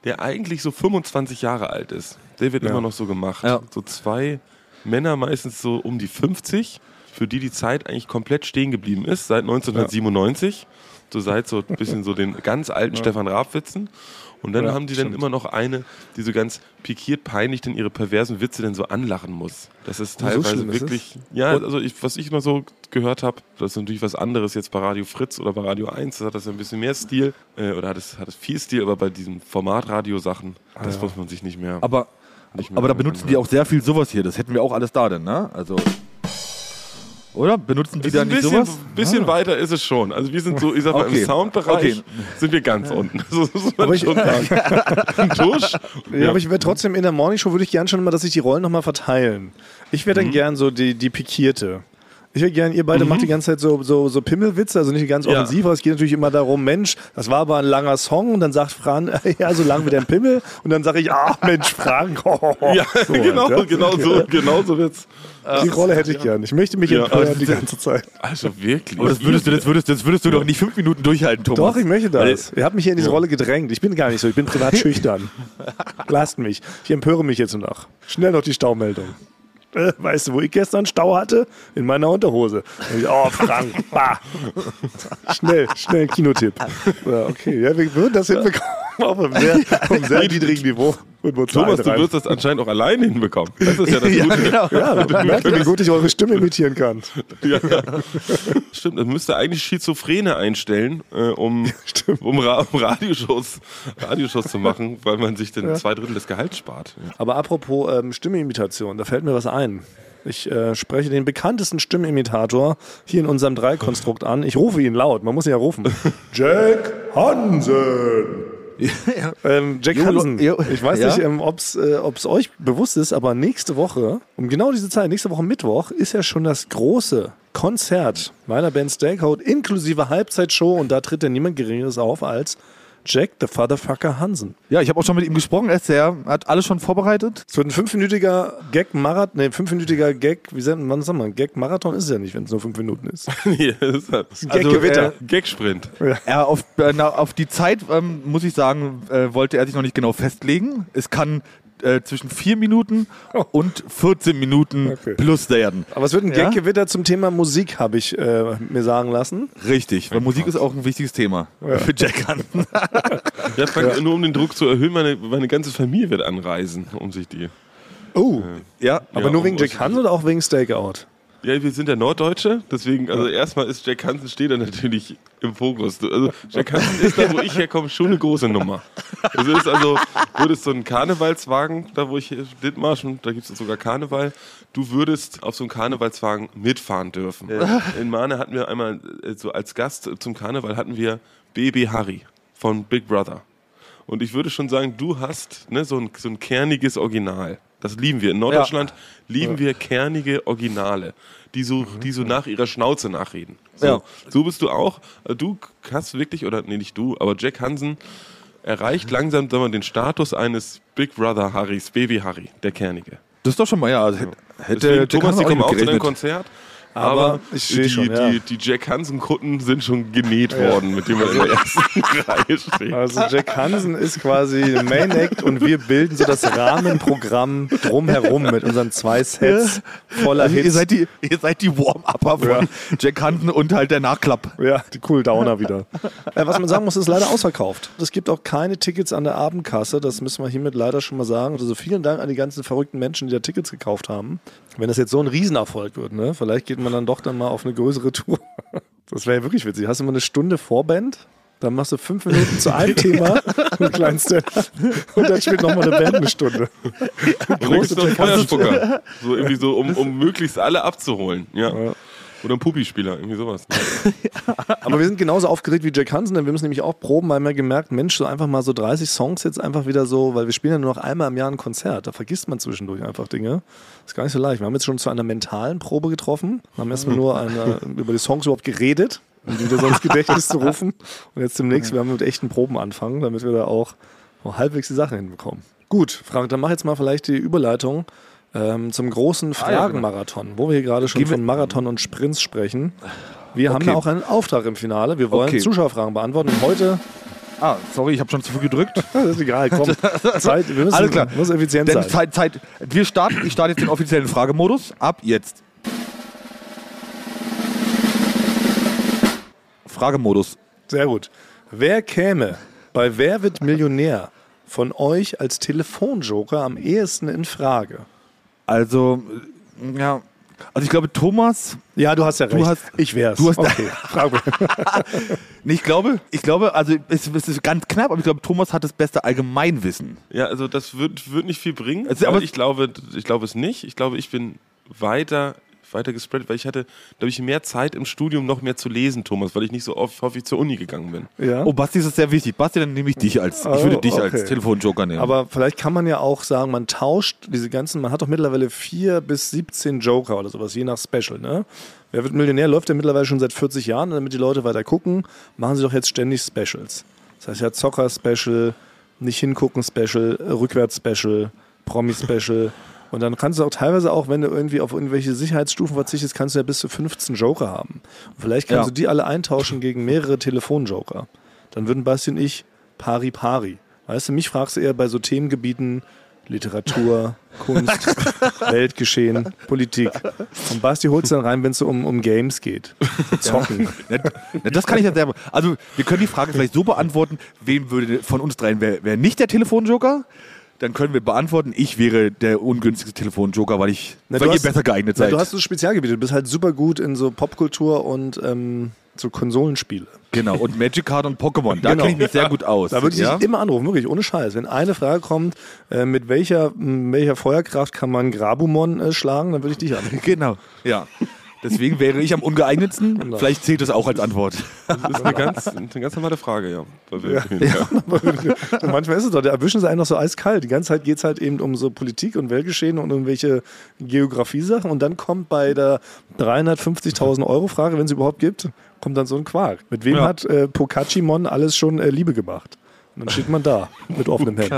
der eigentlich so 25 Jahre alt ist. Der wird immer noch so gemacht. Ja. So zwei Männer, meistens so um die 50, für die die Zeit eigentlich komplett stehen geblieben ist, seit 1997. So seit so ein bisschen so den ganz alten Stefan Raab-Witzen. Und dann Ja, haben die dann stimmt. immer noch eine, die so ganz pikiert peinlich dann ihre perversen Witze dann so anlachen muss. Das ist so teilweise ist es? wirklich, ja, also ich, was ich immer so gehört habe, das ist natürlich was anderes jetzt bei Radio Fritz oder bei Radio 1, da hat das ein bisschen mehr Stil äh, oder hat es, hat es viel Stil, aber bei diesen Formatradio-Sachen, das muss man sich nicht mehr. Aber, nicht mehr aber da benutzen die auch sehr viel sowas hier. Das hätten wir auch alles da denn, ne? Also. Oder? Benutzen die da ein nicht bisschen, sowas? bisschen weiter ist es schon. Also wir sind so, ich sag mal, Okay. im Soundbereich Okay. sind wir ganz unten. So muss man Aber ich- schon sagen. Ein Tusch. Ja, aber ich wäre trotzdem in der Morningshow, würde ich gerne schon mal, dass sich die Rollen nochmal verteilen. Ich wäre dann Mhm. gern so die, die Pikierte. Ich wäre gern, ihr beide macht die ganze Zeit so, so, so Pimmelwitze, also nicht ganz Ja. offensiv, aber es geht natürlich immer darum, Mensch, das war aber ein langer Song und dann sagt Fran, ja, so lang wie dein Pimmel und dann sage ich, ach Mensch, Frank. Ja, So genau, ja. genau so, genau so wird's. Die Rolle hätte ich gern. Ich möchte mich Ja. empören die ganze Zeit. Also wirklich. Aber das würdest du, das würdest, das würdest du doch nicht fünf Minuten durchhalten, Thomas. Doch, ich möchte das. Ihr habt mich hier in diese Rolle gedrängt. Ich bin gar nicht so, ich bin privat schüchtern. Lasst mich. Ich empöre mich jetzt noch. Schnell noch die Staumeldung. Weißt du, wo ich gestern Stau hatte? In meiner Unterhose. Ich, oh, Frank, bah. Schnell, schnell Kinotipp. Ja, okay, ja, wir würden das hinbekommen auf einem sehr, auf einem sehr niedrigen Niveau. Thomas, du wirst das anscheinend auch alleine hinbekommen. Das ist ja das Ja, Gute. genau. ja, merkt ihr, wie gut ich eure Stimme imitieren kann. Ja. Stimmt, das müsste eigentlich Schizophrene einstellen, äh, um, Stimmt. um, Ra um Radioshows, Radioshows zu machen, weil man sich dann zwei Drittel des Gehalts spart. Aber apropos ähm, Stimmimitation, da fällt mir was ein. Ich äh, spreche den bekanntesten Stimmimitator hier in unserem Dreikonstrukt an. Ich rufe ihn laut, man muss ihn ja rufen. Jack Hansen. Ähm, Jack Jo, Hansen. jo, Ich weiß ja? nicht, ähm, ob es äh, euch bewusst ist, aber nächste Woche, um genau diese Zeit, nächste Woche Mittwoch, ist ja schon das große Konzert meiner Band Stakeout inklusive Halbzeitshow und da tritt ja niemand Geringeres auf als Jack the Fatherfucker Hansen. Ja, ich habe auch schon mit ihm gesprochen. Er ist sehr, hat alles schon vorbereitet. Es wird ein fünfminütiger Gag-Marathon, nee, fünfminütiger Gag, wie sagt man, sag mal, Gag-Marathon ist es ja nicht, wenn es nur fünf Minuten ist. Nee, das ist halt- Gag-Gewitter. äh, Gagsprint. Er auf, äh, na, auf die Zeit, ähm, muss ich sagen, äh, wollte er sich noch nicht genau festlegen. Es kann äh, zwischen vier Minuten und 14 Minuten Okay. plus werden. Aber es wird ein Ja? Gag-Gewitter zum Thema Musik, habe ich äh, mir sagen lassen. Richtig, weil Musik ist auch ein wichtiges Thema für Jack Hansen. Ja, Frank, nur um den Druck zu erhöhen, meine, meine ganze Familie wird anreisen, um sich die. Oh, ja, aber Ja, nur wegen Jack Hansen oder auch wegen Stakeout? Ja, wir sind ja Norddeutsche, deswegen, also erstmal ist Jack Hansen steht da natürlich im Fokus. Also Jack Hansen ist da, wo ich herkomme, schon eine große Nummer. Es ist also, würdest so einen Karnevalswagen, da wo ich hier Dithmarsch und da gibt es sogar Karneval, du würdest auf so einen Karnevalswagen mitfahren dürfen. In Mahne hatten wir einmal, äh, so als Gast zum Karneval hatten wir Baby Harry von Big Brother. Und ich würde schon sagen, du hast ne, so, ein, so ein kerniges Original. Das lieben wir. In Norddeutschland lieben wir kernige Originale, die so, die so nach ihrer Schnauze nachreden. So, Ja. so bist du auch. Äh, Du hast wirklich, oder nee, nicht du, aber Jack Hansen erreicht langsam sagen wir, den Status eines Big Brother Harrys, Baby Harry, der kernige. das ist doch schon mal, ja. Also hätte, Deswegen, Thomas, die auch kommen auch zu deinem. Konzert. Aber Aber ich die, schon, ja. die, die Jack Hansen-Kutten sind schon genäht worden, mit dem man in der ersten Reihe steht. Also Jack Hansen ist quasi Main Act und wir bilden so das Rahmenprogramm drumherum mit unseren zwei Sets voller Also ihr Hits. seid die, ihr seid die Warm-Upper von Jack Hansen und halt der Nachklapp. Ja, die Cooldowner wieder. Äh, was man sagen muss, ist leider ausverkauft. Es gibt auch keine Tickets an der Abendkasse. Das müssen wir hiermit leider schon mal sagen. Also vielen Dank an die ganzen verrückten Menschen, die da Tickets gekauft haben. Wenn das jetzt so ein Riesenerfolg wird, ne? vielleicht geht man dann doch dann mal auf eine größere Tour. Das wäre ja wirklich witzig. Hast du mal eine Stunde Vorband? Dann machst du fünf Minuten zu einem Thema, einen kleinen Stand und dann spielt nochmal eine Band eine Stunde. Und dann gibt's noch einen Feuerspucker. So irgendwie so, um, um möglichst alle abzuholen. Ja. Oder ein Puppispieler, irgendwie sowas. Aber wir sind genauso aufgeregt wie Jack Hansen, denn wir müssen nämlich auch proben, weil wir gemerkt, Mensch, so einfach mal so 30 Songs jetzt einfach wieder so, weil wir spielen ja nur noch einmal im Jahr ein Konzert, da vergisst man zwischendurch einfach Dinge. ist gar nicht so leicht. Wir haben jetzt schon zu einer mentalen Probe getroffen, haben erstmal nur eine, über die Songs überhaupt geredet, um die wieder so ins Gedächtnis zu rufen. Und jetzt demnächst, wir haben mit echten Proben anfangen, damit wir da auch halbwegs die Sachen hinbekommen. Gut, Frank, dann mach jetzt mal vielleicht die Überleitung ähm, zum großen Fragenmarathon, wo wir hier gerade schon Gehen von Marathon und Sprints sprechen. Wir haben Okay. ja auch einen Auftrag im Finale. Wir wollen Okay. Zuschauerfragen beantworten. Und heute Ah, sorry, ich habe schon zu früh gedrückt. Das ist egal, komm. Zeit, wir müssen, Alles klar. muss effizient Denn sein. Zeit, Zeit. Wir starten, ich starte jetzt den offiziellen Fragemodus. Ab jetzt. Fragemodus. Sehr gut. Wer käme bei Wer wird Millionär von euch als Telefonjoker am ehesten in Frage? Also, ja. Also ich glaube, Thomas. Ja, du hast ja Du recht. hast- ich wär's. du hast- okay. Frage. Nee, ich glaube, ich glaube, also es, es ist ganz knapp, aber ich glaube, Thomas hat das beste Allgemeinwissen. Ja, also das wird, wird nicht viel bringen. Also, aber aber- ich glaube, ich glaube es nicht. Ich glaube, ich bin weiter, weiter gespreadet, weil ich hatte, glaube ich, mehr Zeit im Studium noch mehr zu lesen, Thomas, weil ich nicht so oft häufig zur Uni gegangen bin. Ja. Oh, Basti, das ist sehr wichtig. Basti, dann nehme ich dich als, ich Oh, würde dich okay. als Telefonjoker nehmen. Aber vielleicht kann man ja auch sagen, man tauscht diese ganzen, man hat doch mittlerweile vier bis 17 Joker oder sowas, je nach Special, ne? Wer wird Millionär läuft ja mittlerweile schon seit 40 Jahren, und damit die Leute weiter gucken, machen sie doch jetzt ständig Specials. Das heißt ja Zocker-Special, nicht hingucken Special, äh, Rückwärts-Special, Promi-Special. Und dann kannst du auch teilweise auch, wenn du irgendwie auf irgendwelche Sicherheitsstufen verzichtest, kannst du ja bis zu 15 Joker haben. Und vielleicht kannst Ja. du die alle eintauschen gegen mehrere Telefonjoker. Dann würden Basti und ich pari pari. Weißt du, mich fragst du eher bei so Themengebieten Literatur, Kunst, Weltgeschehen, Politik. Und Basti holst du dann rein, wenn es so um, um Games geht. Zocken. Na, na, das kann ich ja selber. Also, wir können die Frage vielleicht so beantworten: Wem würde von uns dreien wäre wär nicht der Telefonjoker? Dann können wir beantworten, ich wäre der ungünstigste Telefonjoker, weil ich, Na, weil ihr hast- besser geeignet Na, seid. du hast so Spezialgebiete. Du bist halt super gut in so Popkultur und ähm, so Konsolenspiele. genau. Und Magic Card und Pokémon, da Genau. kenne ich mich sehr gut aus. Da würde ich ja? dich immer anrufen, wirklich, ohne Scheiß. Wenn eine Frage kommt, äh, mit welcher, welcher Feuerkraft kann man Grabumon äh, schlagen, dann würde ich dich anrufen. Genau, ja. Deswegen wäre ich am ungeeignetsten. Genau. Vielleicht zählt das auch als Antwort. Das ist eine ganz, eine ganz normale Frage, ja. Weil wir- Und manchmal ist es doch, da erwischen sie einen noch so eiskalt. Die ganze Zeit geht es halt eben um so Politik und Weltgeschehen und irgendwelche Geografie-Sachen. Und dann kommt bei der 350.000 Euro Frage, wenn es überhaupt gibt, kommt dann so ein Quark. Mit wem Ja. hat äh, Pokachimon alles schon äh, Liebe gemacht? Und dann steht man da mit offenem Hemd.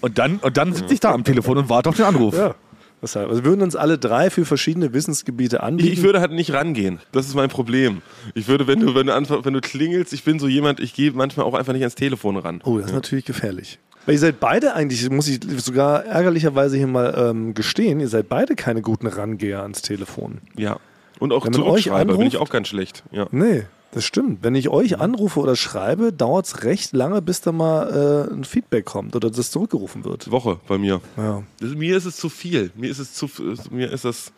Und dann, und dann sitze ich da am Telefon und warte auf den Anruf. Ja. Deshalb. Also wir würden uns alle drei für verschiedene Wissensgebiete anbieten. Ich würde halt nicht rangehen. Das ist mein Problem. Ich würde, wenn du, wenn du, anf- wenn du klingelst, ich bin so jemand, ich gehe manchmal auch einfach nicht ans Telefon ran. Oh, das ist natürlich gefährlich. Weil ihr seid beide eigentlich, muss ich sogar ärgerlicherweise hier mal ähm, gestehen, ihr seid beide keine guten Rangeher ans Telefon. Ja. Und auch Wenn man euch Zurückschreiber bin ich auch ganz schlecht. Ja. Nee, das stimmt. Wenn ich euch anrufe oder schreibe, dauert es recht lange, bis da mal äh, ein Feedback kommt oder das zurückgerufen wird. Woche bei mir. Ja. Das, mir ist es zu viel. Mir ist es zu, mir ist das,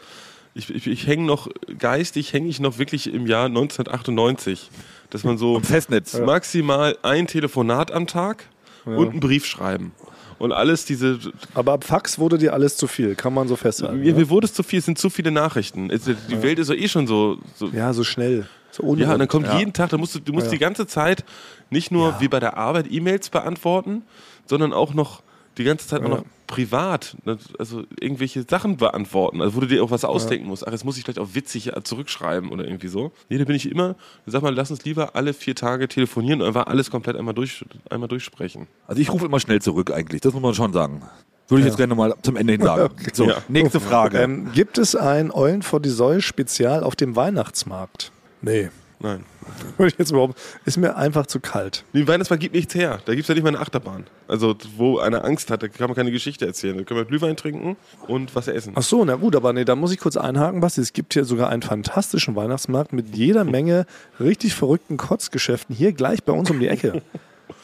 ich, ich, ich hänge noch, geistig hänge ich noch wirklich im Jahr 1998. Dass man so Am Festnetz. maximal ein Telefonat am Tag und einen Brief schreiben. Und alles diese, Aber ab Fax wurde dir alles zu viel, kann man so festhalten. mir, ne? mir wurde es zu viel, es sind zu viele Nachrichten. Die Welt ist ja eh schon so, so Ja, so schnell. So Ja, und dann kommt ja. jeden Tag, da musst du, du musst Ja. die ganze Zeit nicht nur wie bei der Arbeit E-Mails beantworten, sondern auch noch die ganze Zeit auch noch privat, ne, also irgendwelche Sachen beantworten, also wo du dir auch was ausdenken musst. Ach, jetzt muss ich vielleicht auch witzig zurückschreiben oder irgendwie so. Nee, da bin ich immer, sag mal, lass uns lieber alle vier Tage telefonieren und einfach alles komplett einmal, durch, einmal durchsprechen. Also ich rufe immer schnell zurück eigentlich, das muss man schon sagen. Würde ich jetzt gerne mal zum Ende hin sagen. So, Ja. nächste Frage. Ähm, gibt es ein Eulen vor die Säule Spezial auf dem Weihnachtsmarkt? Nee. Nein. Würde ich jetzt überhaupt. Ist mir einfach zu kalt. Nee, Weihnachtsmarkt gibt nichts her. Da gibt es ja nicht mal eine Achterbahn. Also, wo einer Angst hat, da kann man keine Geschichte erzählen. Da können wir Glühwein trinken und was essen. Ach so, na gut, aber nee, da muss ich kurz einhaken, Basti. Es gibt hier sogar einen fantastischen Weihnachtsmarkt mit jeder Menge richtig verrückten Kotzgeschäften hier gleich bei uns um die Ecke.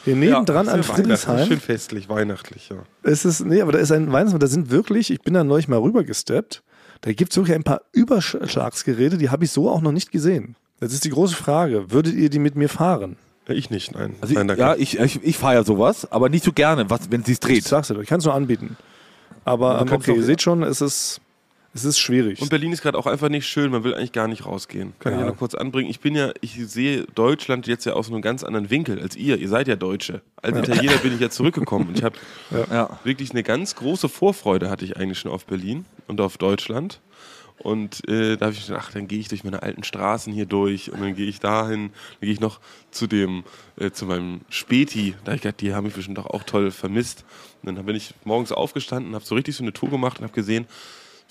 Hier nebendran an ja Weihnachten, Friedrichshain. Schön festlich, weihnachtlich, ja. Es ist, nee, aber da ist ein Weihnachtsmarkt, da sind wirklich, ich bin da neulich mal rübergesteppt, da gibt es wirklich ein paar Überschlagsgeräte, die habe ich so auch noch nicht gesehen. Das ist die große Frage. Würdet ihr die mit mir fahren? Ja, Ich nicht, nein. also nein ich, danke. ja, ich, ich, ich feiere sowas, aber nicht so gerne, was, wenn sie es Ich dreht. sag's dir, ich kann es nur anbieten. Aber ähm, okay, ihr seht schon, es ist, es ist schwierig. Und Berlin ist gerade auch einfach nicht schön, man will eigentlich gar nicht rausgehen. Kann ich Ja. ja noch kurz anbringen. Ich bin ja, ich sehe Deutschland jetzt ja aus einem ganz anderen Winkel als ihr. Ihr seid ja Deutsche. Als Italiener bin ich ja zurückgekommen. Und ich habe Ja. wirklich eine ganz große Vorfreude hatte ich eigentlich schon auf Berlin und auf Deutschland. Und äh, da habe ich gedacht, ach, dann gehe ich durch meine alten Straßen hier durch und dann gehe ich dahin, dann gehe ich noch zu dem, äh, zu meinem Späti. Da ich gedacht, die haben mich bestimmt doch auch toll vermisst. Und dann bin ich morgens aufgestanden, habe so richtig so eine Tour gemacht und habe gesehen,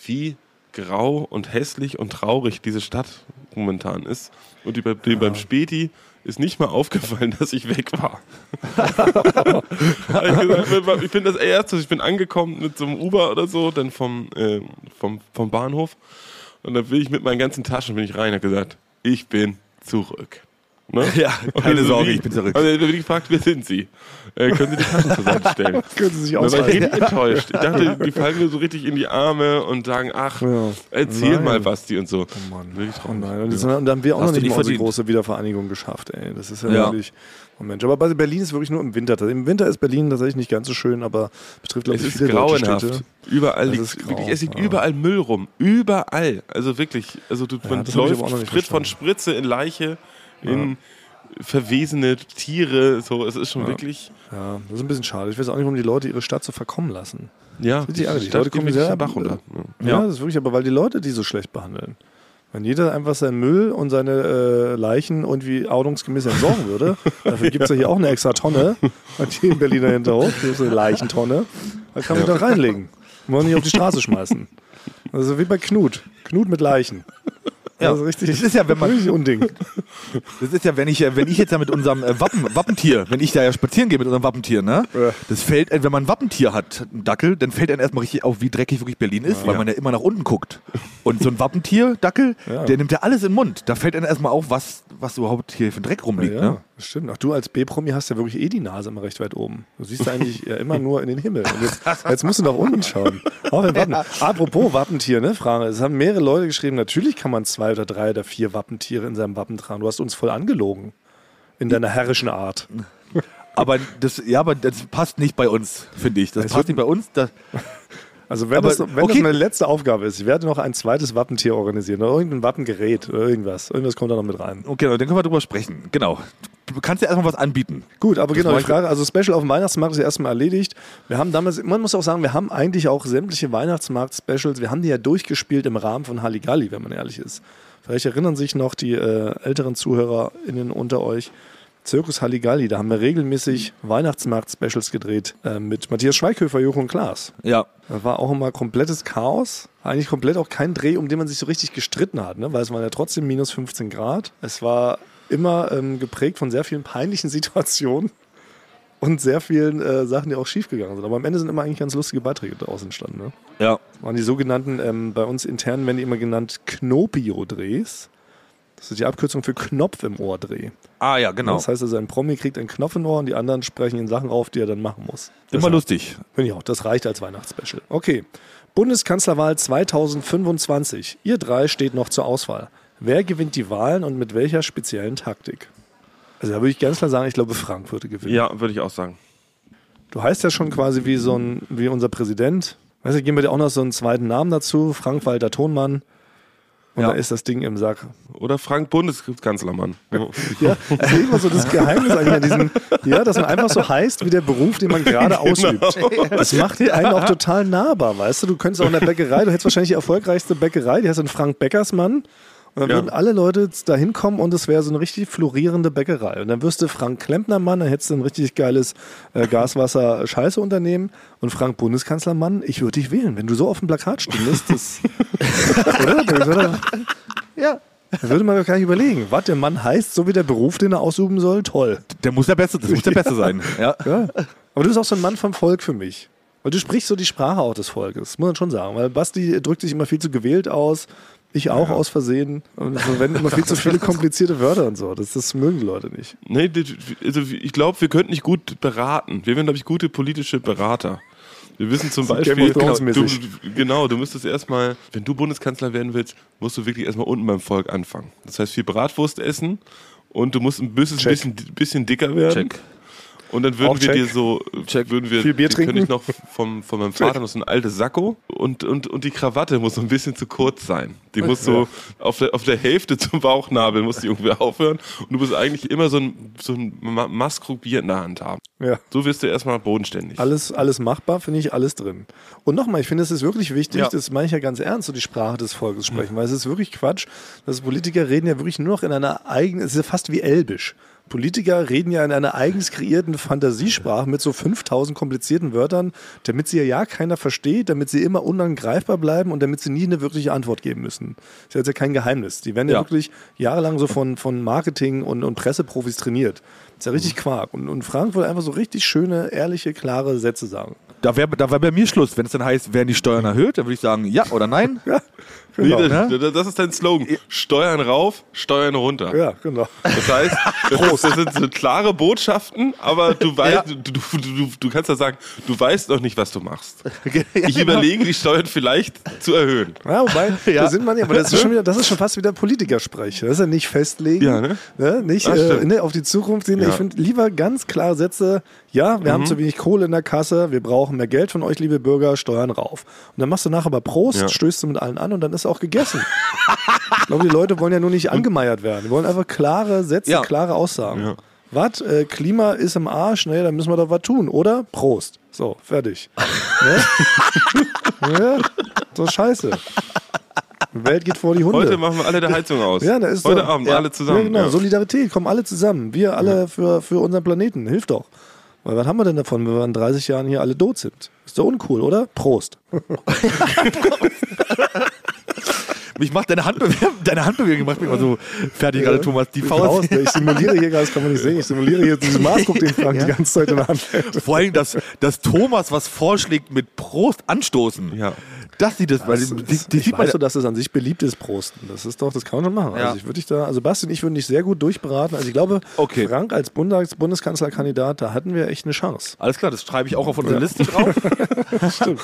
wie grau und hässlich und traurig diese Stadt momentan ist. Und die, bei, dem beim Späti ist nicht mal aufgefallen, dass ich weg war. Also, ich bin das erste, ich bin angekommen mit so einem Uber oder so, dann vom, äh, vom, vom Bahnhof. Und dann bin ich mit meinen ganzen Taschen bin ich rein und hab gesagt, ich bin zurück. Ne? Ja, keine Sorge, bin ich bin zurück. Und dann bin ich gefragt, wer sind Sie? Äh, können Sie die Taschen zur Seite stellen? Können Sie sich Da war ich richtig enttäuscht. Ich dachte, die fallen mir so richtig in die Arme und sagen, ach, Ja. erzähl Nein. mal was, die und so. Oh Mann. Wirklich Oh traurig. nein, und, und dann haben wir auch Hast noch nicht mal unsere große Wiedervereinigung geschafft. Ey. Das ist ja, Ja. wirklich. Oh Mensch, aber Berlin ist wirklich nur im Winter. Im Winter ist Berlin tatsächlich nicht ganz so schön, aber betrifft, glaube Es ich, ist viele deutsche grauenhaft. Städte. Überall liegt, ist grau, wirklich, es liegt ja. überall Müll rum. Überall. Also wirklich. Also du, man das hab ich läuft Schritt von Spritze in Leiche, in verwesene Tiere. So, es ist schon wirklich. Ja, das ist ein bisschen schade. Ich weiß auch nicht, warum die Leute ihre Stadt so verkommen lassen. Ja, Richtig ärgerlich. Stadt Leute kommen sehr- Bach runter. Ja. das ist wirklich, aber weil die Leute die so schlecht behandeln. Wenn jeder einfach seinen Müll und seine äh, Leichen irgendwie ordnungsgemäß entsorgen würde, dafür gibt es ja hier auch eine extra Tonne, hat hier in Berliner Hinterhof, hier ist eine Leichentonne, da kann man die doch reinlegen. Wollen nicht auf die Straße schmeißen. Also wie bei Knut. Knut mit Leichen. Ja. Also richtig, Das ist ja, wenn man- richtig Unding. Das ist ja, wenn ich, wenn ich jetzt ja mit unserem äh, Wappen, Wappentier, wenn ich da ja spazieren gehe mit unserem Wappentier, ne? Ja. Das fällt, äh, wenn man ein Wappentier hat, einen Dackel, dann fällt einem erstmal richtig auf, wie dreckig wirklich Berlin ist, weil man ja immer nach unten guckt. Und so ein Wappentier, Dackel, Ja. der nimmt ja alles in den Mund. Da fällt einem erstmal auf, was, was überhaupt hier für ein Dreck rumliegt, Ja, ne? das stimmt. Ach, du als B-Promi hast ja wirklich eh die Nase immer recht weit oben. Du siehst ja eigentlich ja immer nur in den Himmel. Jetzt, jetzt musst du nach unten schauen. Auch im Wappen. Apropos Wappentier, ne, Frage. Es haben mehrere Leute geschrieben, natürlich kann man zwei oder drei oder vier Wappentiere in seinem Wappen tragen. Du hast uns voll angelogen. In deiner herrischen Art. Aber das, ja, aber das passt nicht bei uns, finde ich. Das Es passt nicht bei uns. Das, Also wenn, Aber, das, wenn das okay. meine letzte Aufgabe ist, ich werde noch ein zweites Wappentier organisieren. Oder irgendein Wappengerät oder irgendwas. Irgendwas kommt da noch mit rein. okay, dann können wir drüber sprechen. Genau. Du kannst ja erstmal was anbieten. Gut, aber genau, war die Frage, also Special auf dem Weihnachtsmarkt ist ja erstmal erledigt. Wir haben damals, man muss auch sagen, wir haben eigentlich auch sämtliche Weihnachtsmarkt-Specials, wir haben die ja durchgespielt im Rahmen von Halligalli, wenn man ehrlich ist. Vielleicht erinnern sich noch die äh, älteren ZuhörerInnen unter euch. Zirkus Halligalli, da haben wir regelmäßig Weihnachtsmarkt-Specials gedreht äh, mit Matthias Schweighöfer, Joko und Klaas. Ja. Da war auch immer komplettes Chaos. Eigentlich komplett auch kein Dreh, um den man sich so richtig gestritten hat, ne? weil es waren ja trotzdem minus 15 Grad. Es war immer ähm, geprägt von sehr vielen peinlichen Situationen und sehr vielen äh, Sachen, die auch schiefgegangen sind. Aber am Ende sind immer eigentlich ganz lustige Beiträge daraus entstanden. Ne? Ja. Das waren die sogenannten, ähm, bei uns intern werden die immer genannt Knopio-Drehs. Das ist die Abkürzung für Knopf im Ohr-Dreh. Ah ja, genau. Das heißt also, ein Promi kriegt einen Knopf im Ohr und die anderen sprechen ihn Sachen auf, die er dann machen muss. Immer Deshalb- lustig. Finde ich auch. Das reicht als Weihnachtsspecial. Okay. Bundeskanzlerwahl 2025. Ihr drei steht noch zur Auswahl. Wer gewinnt die Wahlen und mit welcher speziellen Taktik? Also da würde ich ganz klar sagen, ich glaube, Frank würde gewinnen. Ja, würde ich auch sagen. Du heißt ja schon quasi wie so ein, wie unser Präsident. Weißt du, geben wir dir auch noch so einen zweiten Namen dazu. Frank-Walter Tonmann. Und Ja. da ist das Ding im Sack. Oder Frank Bundeskanzlermann. Ja, das ist immer so das Geheimnis eigentlich an diesem, ja, dass man einfach so heißt wie der Beruf, den man gerade ausübt. Das macht dir einen auch total nahbar, weißt du? Du könntest auch in der Bäckerei, du hättest wahrscheinlich die erfolgreichste Bäckerei, die heißt dann Frank Beckersmann. Und dann Ja. würden alle Leute da hinkommen und es wäre so eine richtig florierende Bäckerei. Und dann wirst du Frank Klempnermann, dann hättest du ein richtig geiles äh, Gaswasser-Scheiße-Unternehmen. Und Frank Bundeskanzlermann, ich würde dich wählen. Wenn du so auf dem Plakat stündest, das. oder? Das würde, Ja. da würde man doch gar nicht überlegen. Was der Mann heißt, so wie der Beruf, den er ausüben soll, toll. Der muss der Beste, das muss der Beste sein. Ja. Ja. Aber du bist auch so ein Mann vom Volk für mich. Weil du sprichst so die Sprache auch des Volkes, muss man schon sagen. Weil Basti drückt sich immer viel zu gewählt aus. Ich auch aus Versehen. Und verwenden immer viel zu viele komplizierte Wörter und so. Das, das mögen die Leute nicht. Nee, also ich glaube, wir könnten nicht gut beraten. Wir wären, glaube ich, gute politische Berater. Wir wissen zum Beispiel, genau du, genau, du müsstest erstmal, wenn du Bundeskanzler werden willst, musst du wirklich erstmal unten beim Volk anfangen. Das heißt, viel Bratwurst essen und du musst ein bisschen, bisschen, bisschen dicker werden. Check. Und dann würden Auch wir check. dir so, würden wir, Viel Bier die könnte ich trinken. noch vom, von meinem Vater noch so ein altes Sakko und, und, und die Krawatte muss so ein bisschen zu kurz sein. Die muss so auf der, auf der Hälfte zum Bauchnabel muss die irgendwie aufhören und du musst eigentlich immer so ein, so ein Ma- Maßkrug Bier in der Hand haben. Ja. So wirst du erstmal bodenständig. Alles, alles machbar, finde ich, alles drin. Und nochmal, ich finde, es ist wirklich wichtig, Ja. das meine ich ja ganz ernst, so die Sprache des Volkes sprechen, weil es ist wirklich Quatsch, dass Politiker reden ja wirklich nur noch in einer eigenen, es ist ja fast wie Elbisch. Politiker reden ja in einer eigens kreierten Fantasiesprache mit so 5000 komplizierten Wörtern, damit sie ja, ja keiner versteht, damit sie immer unangreifbar bleiben und damit sie nie eine wirkliche Antwort geben müssen. Das ist jetzt ja kein Geheimnis. Die werden ja, Ja. wirklich jahrelang so von, von Marketing und, und Presseprofis trainiert. Das ist ja richtig Quark. Und, und Frank wollte einfach so richtig schöne, ehrliche, klare Sätze sagen. Da wäre da wär bei mir Schluss. Wenn es dann heißt, werden die Steuern erhöht, dann würde ich sagen, ja oder nein. Ja, Nee, genau. das, das- das ist dein Slogan. Steuern rauf, Steuern runter. Ja, genau. Das heißt, das, das sind so klare Botschaften, aber du weißt, du, du, du, du kannst ja sagen, du weißt noch nicht, was du machst. Ich überlege, die Steuern vielleicht zu erhöhen. Ja, wobei, da sind man ja, aber das ist schon wieder, das ist schon fast wieder Politikersprech. Das ist ja nicht festlegen, Ja, ne? nicht Ah, äh, ne, auf die Zukunft sehen. Ja. Ich finde lieber ganz klar Sätze, ja, wir haben zu wenig Kohle in der Kasse, wir brauchen mehr Geld von euch, liebe Bürger, Steuern rauf. Und dann machst du nachher aber Prost, Ja. stößt du mit allen an und dann ist auch gegessen. ich glaube, die Leute wollen ja nur nicht angemeiert werden. Die wollen einfach klare Sätze, Ja. klare Aussagen. Ja. Was? Äh, Klima ist im Arsch? Nee, dann müssen wir doch was tun, oder? Prost. So, fertig. ne? ja, so scheiße. Die Welt geht vor die Hunde. Heute machen wir alle der Heizung aus. ja, da ist Heute so, Abend ja, alle zusammen. Ja, genau. Ja. Solidarität, kommen alle zusammen. Wir alle für, für unseren Planeten. Hilft doch. Weil was haben wir denn davon, wenn wir in 30 Jahren hier alle tot sind? Ist doch uncool, oder? Prost. Mich macht deine Handbewegung, deine Handbewegung macht mich immer so fertig gerade, Thomas. Die Faust. Faust. Ich simuliere hier, das kann man nicht sehen, ich simuliere hier diesen Maßguck, den Frank die ganze Zeit in der Hand. Vor allem, dass, dass Thomas was vorschlägt mit Prost anstoßen. Ja. Das sieht es, weil Das die, die ich sieht man weiß so, dass es an sich beliebt ist, Prosten. Das ist doch, das kann man schon machen. Ja. Also ich würde dich da, also Basti und ich würden dich sehr gut durchberaten. Also ich glaube, Okay. Frank als Bundes Bundeskanzlerkandidat, da hatten wir echt eine Chance. Alles klar, das schreibe ich auch auf unsere Liste drauf. Stimmt.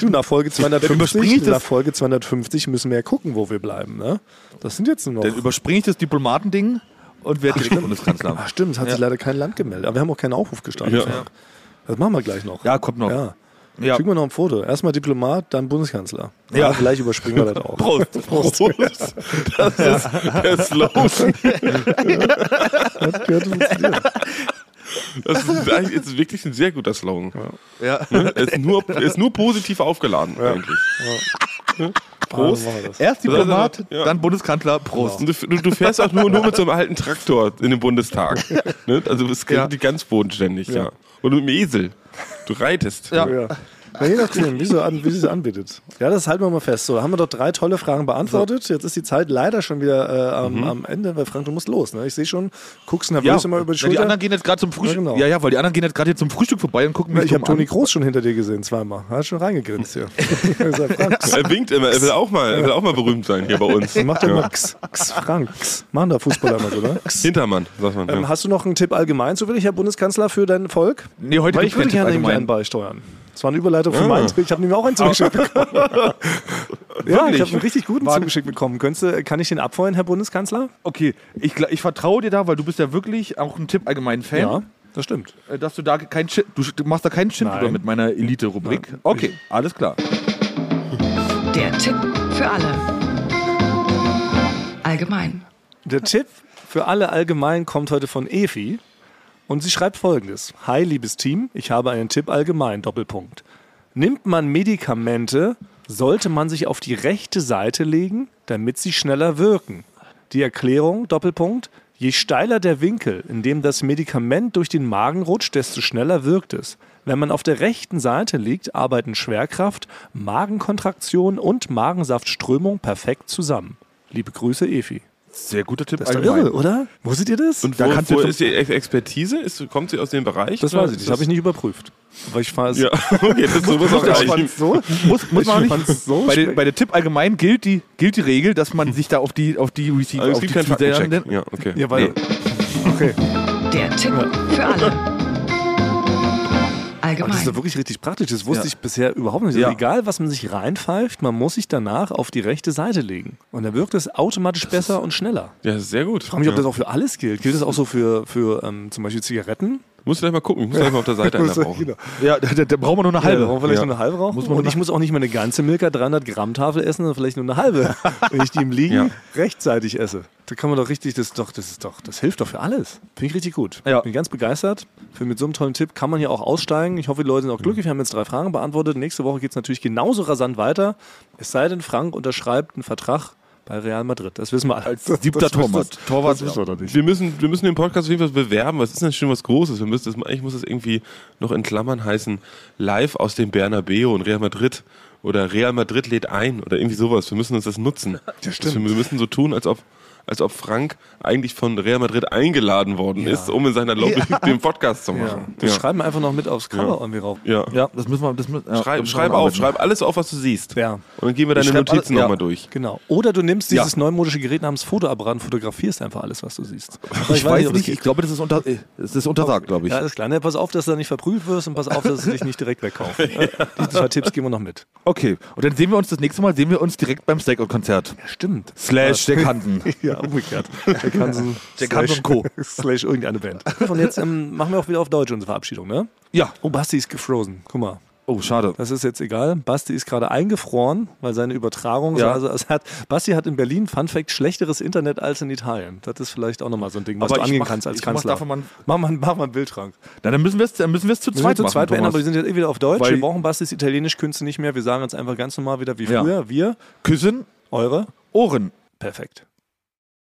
Du, nach Folge überspringe ich 250, das- nach Folge 250 müssen wir ja gucken, wo wir bleiben. Ne? Das sind jetzt nur noch. Dann überspringe ich das Diplomatending und werde direkt Bundeskanzler. Ach stimmt, es hat sich leider kein Land gemeldet. Aber wir haben auch keinen Aufruf gestartet. Ja. Das machen wir gleich noch. Ja, kommt noch. Ja. Ja. Schicken wir noch ein Foto. Erstmal Diplomat, dann Bundeskanzler. Ja. Ja, vielleicht überspringen wir das auch. Prost. Prost. Das ist der Slogan. Das könnte funktionieren. Das ist, eigentlich- ist wirklich ein sehr guter Slogan. Ja. Ne? Er ist nur, ist nur positiv aufgeladen eigentlich. Prost. Also machen wir das. Erst Diplomat, Ja. dann Bundeskanzler, Prost. Und du, du, fährst auch nur, nur mit so einem alten Traktor in den Bundestag. Ne? Also es geht Ja. die ganz bodenständig, ja. Und mit dem Esel. Du reitest. Ja. Ja. Na, je nachdem, wie sie, an, wie sie es anbietet. Ja, das halten wir mal fest. So, haben wir doch drei tolle Fragen beantwortet. Jetzt ist die Zeit leider schon wieder äh, am, am Ende, weil Frank, du musst los. Ne? Ich sehe schon, guckst nervös immer über die ja, die Schulter. anderen gehen jetzt gerade zum Frühstück. Ja, genau. Ja, ja, weil die anderen gehen jetzt gerade hier zum Frühstück vorbei und gucken Na, mich ich habe Toni. Groß schon hinter dir gesehen, zweimal. Er hat schon reingegrinst hier. Er winkt immer, er will auch mal, er will auch mal berühmt sein hier bei uns. Macht ja immer X, X, Frank. X. Machen da Fußballer so, oder? X. Hintermann, sagt man. Ähm, Ja. hast du noch einen Tipp allgemein zufällig, Herr Bundeskanzler, für dein Volk? Nee, heute Weil ich würde gerne Tipp irgendwie einen allgemein. beisteuern. Das war eine Überleitung für Ah. meins. Ich habe nämlich auch einen zugeschickt bekommen. ja, ich habe einen richtig guten zugeschickt bekommen. Könntest du, kann ich den abfeuern, Herr Bundeskanzler? Okay, ich, ich vertraue dir da, weil du bist ja wirklich auch ein Tipp allgemein Fan. das stimmt. äh, Dass du da kein Shit, du, machst da keinen drüber mit meiner Elite-Rubrik. Okay, alles klar. Der Tipp für alle. Allgemein. Der Tipp für alle allgemein kommt heute von Efi und sie schreibt folgendes. Hi, liebes Team, ich habe einen Tipp allgemein, Doppelpunkt. Nimmt man Medikamente, sollte man sich auf die rechte Seite legen, damit sie schneller wirken. Die Erklärung, Doppelpunkt, je steiler der Winkel, in dem das Medikament durch den Magen rutscht, desto schneller wirkt es. Wenn man auf der rechten Seite liegt, arbeiten Schwerkraft, Magenkontraktion und Magensaftströmung perfekt zusammen. Liebe Grüße, Efi. Sehr guter Tipp Das ist doch allgemein. irre, oder? Wusstet ihr das? Und Da wo, kannst du wo ist die Ex- Expertise? Ist, kommt sie aus dem Bereich? das oder weiß ich nicht. Das habe ich nicht überprüft. Aber ich fahre es. Ja, okay, das ist sowas auch Ich reichen. so. Muss, muss man nicht. so bei, der, bei der Tipp allgemein gilt die, gilt die Regel, dass man sich da auf die, auf die Receiver, Also es auf gibt die keinen Faktencheck. Ja, okay. Ja, weil. Okay. Der Tipp für alle. Aber das ist Allgemein. wirklich richtig praktisch. Das wusste Ja. ich bisher überhaupt nicht. Ja. Egal, was man sich reinpfeift, man muss sich danach auf die rechte Seite legen. Und dann wirkt es automatisch besser und schneller. Ja, sehr gut. Ich frage mich, ob das auch für alles gilt. Gilt das auch so für, für ähm, zum Beispiel Zigaretten? Musst du gleich mal gucken. Ich muss gleich mal auf der Seite einer rauchen. Genau. Ja, da, da, da brauchen wir nur eine Halbe. Ja, warum vielleicht Ja. nur eine halbe rauchen? Muss man und ich muss auch nicht mehr eine ganze Milka 300 Gramm Tafel essen, sondern vielleicht nur eine halbe, wenn ich die im Liegen Ja. rechtzeitig esse. Da kann man doch richtig, das ist doch, das ist doch, das hilft doch für alles. Finde ich richtig gut. Ja. Bin ganz begeistert. Für mit so einem tollen Tipp kann man hier auch aussteigen. Ich hoffe, die Leute sind auch glücklich. Wir haben jetzt drei Fragen beantwortet. Nächste Woche geht es natürlich genauso rasant weiter. Es sei denn, Frank unterschreibt einen Vertrag bei Real Madrid. Das wissen wir alle. Als siebter Torwart. Torwart. Das wir doch nicht. Wir müssen, wir müssen den Podcast auf jeden Fall bewerben. Was ist denn schon was Großes? Wir müssen das, eigentlich muss das irgendwie noch in Klammern heißen, live aus dem Bernabeu und Real Madrid. Oder Real Madrid lädt ein oder irgendwie sowas. Wir müssen uns das nutzen. Ja, stimmt. Wir müssen so tun, als ob, als ob Frank eigentlich von Real Madrid eingeladen worden ist, um in seiner Lobby den Podcast zu Ja. machen. Wir Ja. schreiben einfach noch mit aufs Cover irgendwie rauf. Ja. Ja, das müssen wir. Das müssen, ja, Schreib, schreib wir auf, schreib alles auf, was du siehst. Ja. Und dann gehen wir deine Ich Notizen nochmal ja. durch. Genau. Oder du nimmst Ja. dieses neumodische Gerät namens Fotoapparat und fotografierst einfach alles, was du siehst. Ich weiß ob das nicht, ich glaube, das ist, unter, das ist untersagt, glaube ich. Ja, alles klar. Ne, pass auf, dass du da nicht verprügelt wirst und pass auf, dass es dich nicht direkt wegkauft. Die zwei Tipps geben wir noch mit. Okay, und dann sehen wir uns das nächste Mal, sehen wir uns direkt beim Stakeout-Konzert. Stimmt. Slash der Kanten. Ja, umgekehrt. Der kann so Der kann und Co. slash irgendeine Band. Und jetzt ähm, machen wir auch wieder auf Deutsch unsere Verabschiedung, ne? Ja. Oh, Basti ist gefrozen. Guck mal. Oh, schade. Das ist jetzt egal. Basti ist gerade eingefroren, weil seine Übertragung. Ja. Also es hat, Basti hat in Berlin, Fun Fact, schlechteres Internet als in Italien. Das ist vielleicht auch nochmal so ein Ding, was Aber du angehen mach- kannst als ich mach Kanzler. davon mal- mach, mal, mach mal einen Bildschrank. Na, dann müssen wir es dann müssen wir es zu Wir zweit zu machen. zweit Thomas. aber wir sind jetzt eh wieder auf Deutsch. Weil- wir brauchen Bastis Italienisch-Künste nicht mehr. Wir sagen jetzt einfach ganz normal wieder wie Ja. früher. Wir, Küssen, eure. Ohren. Perfekt.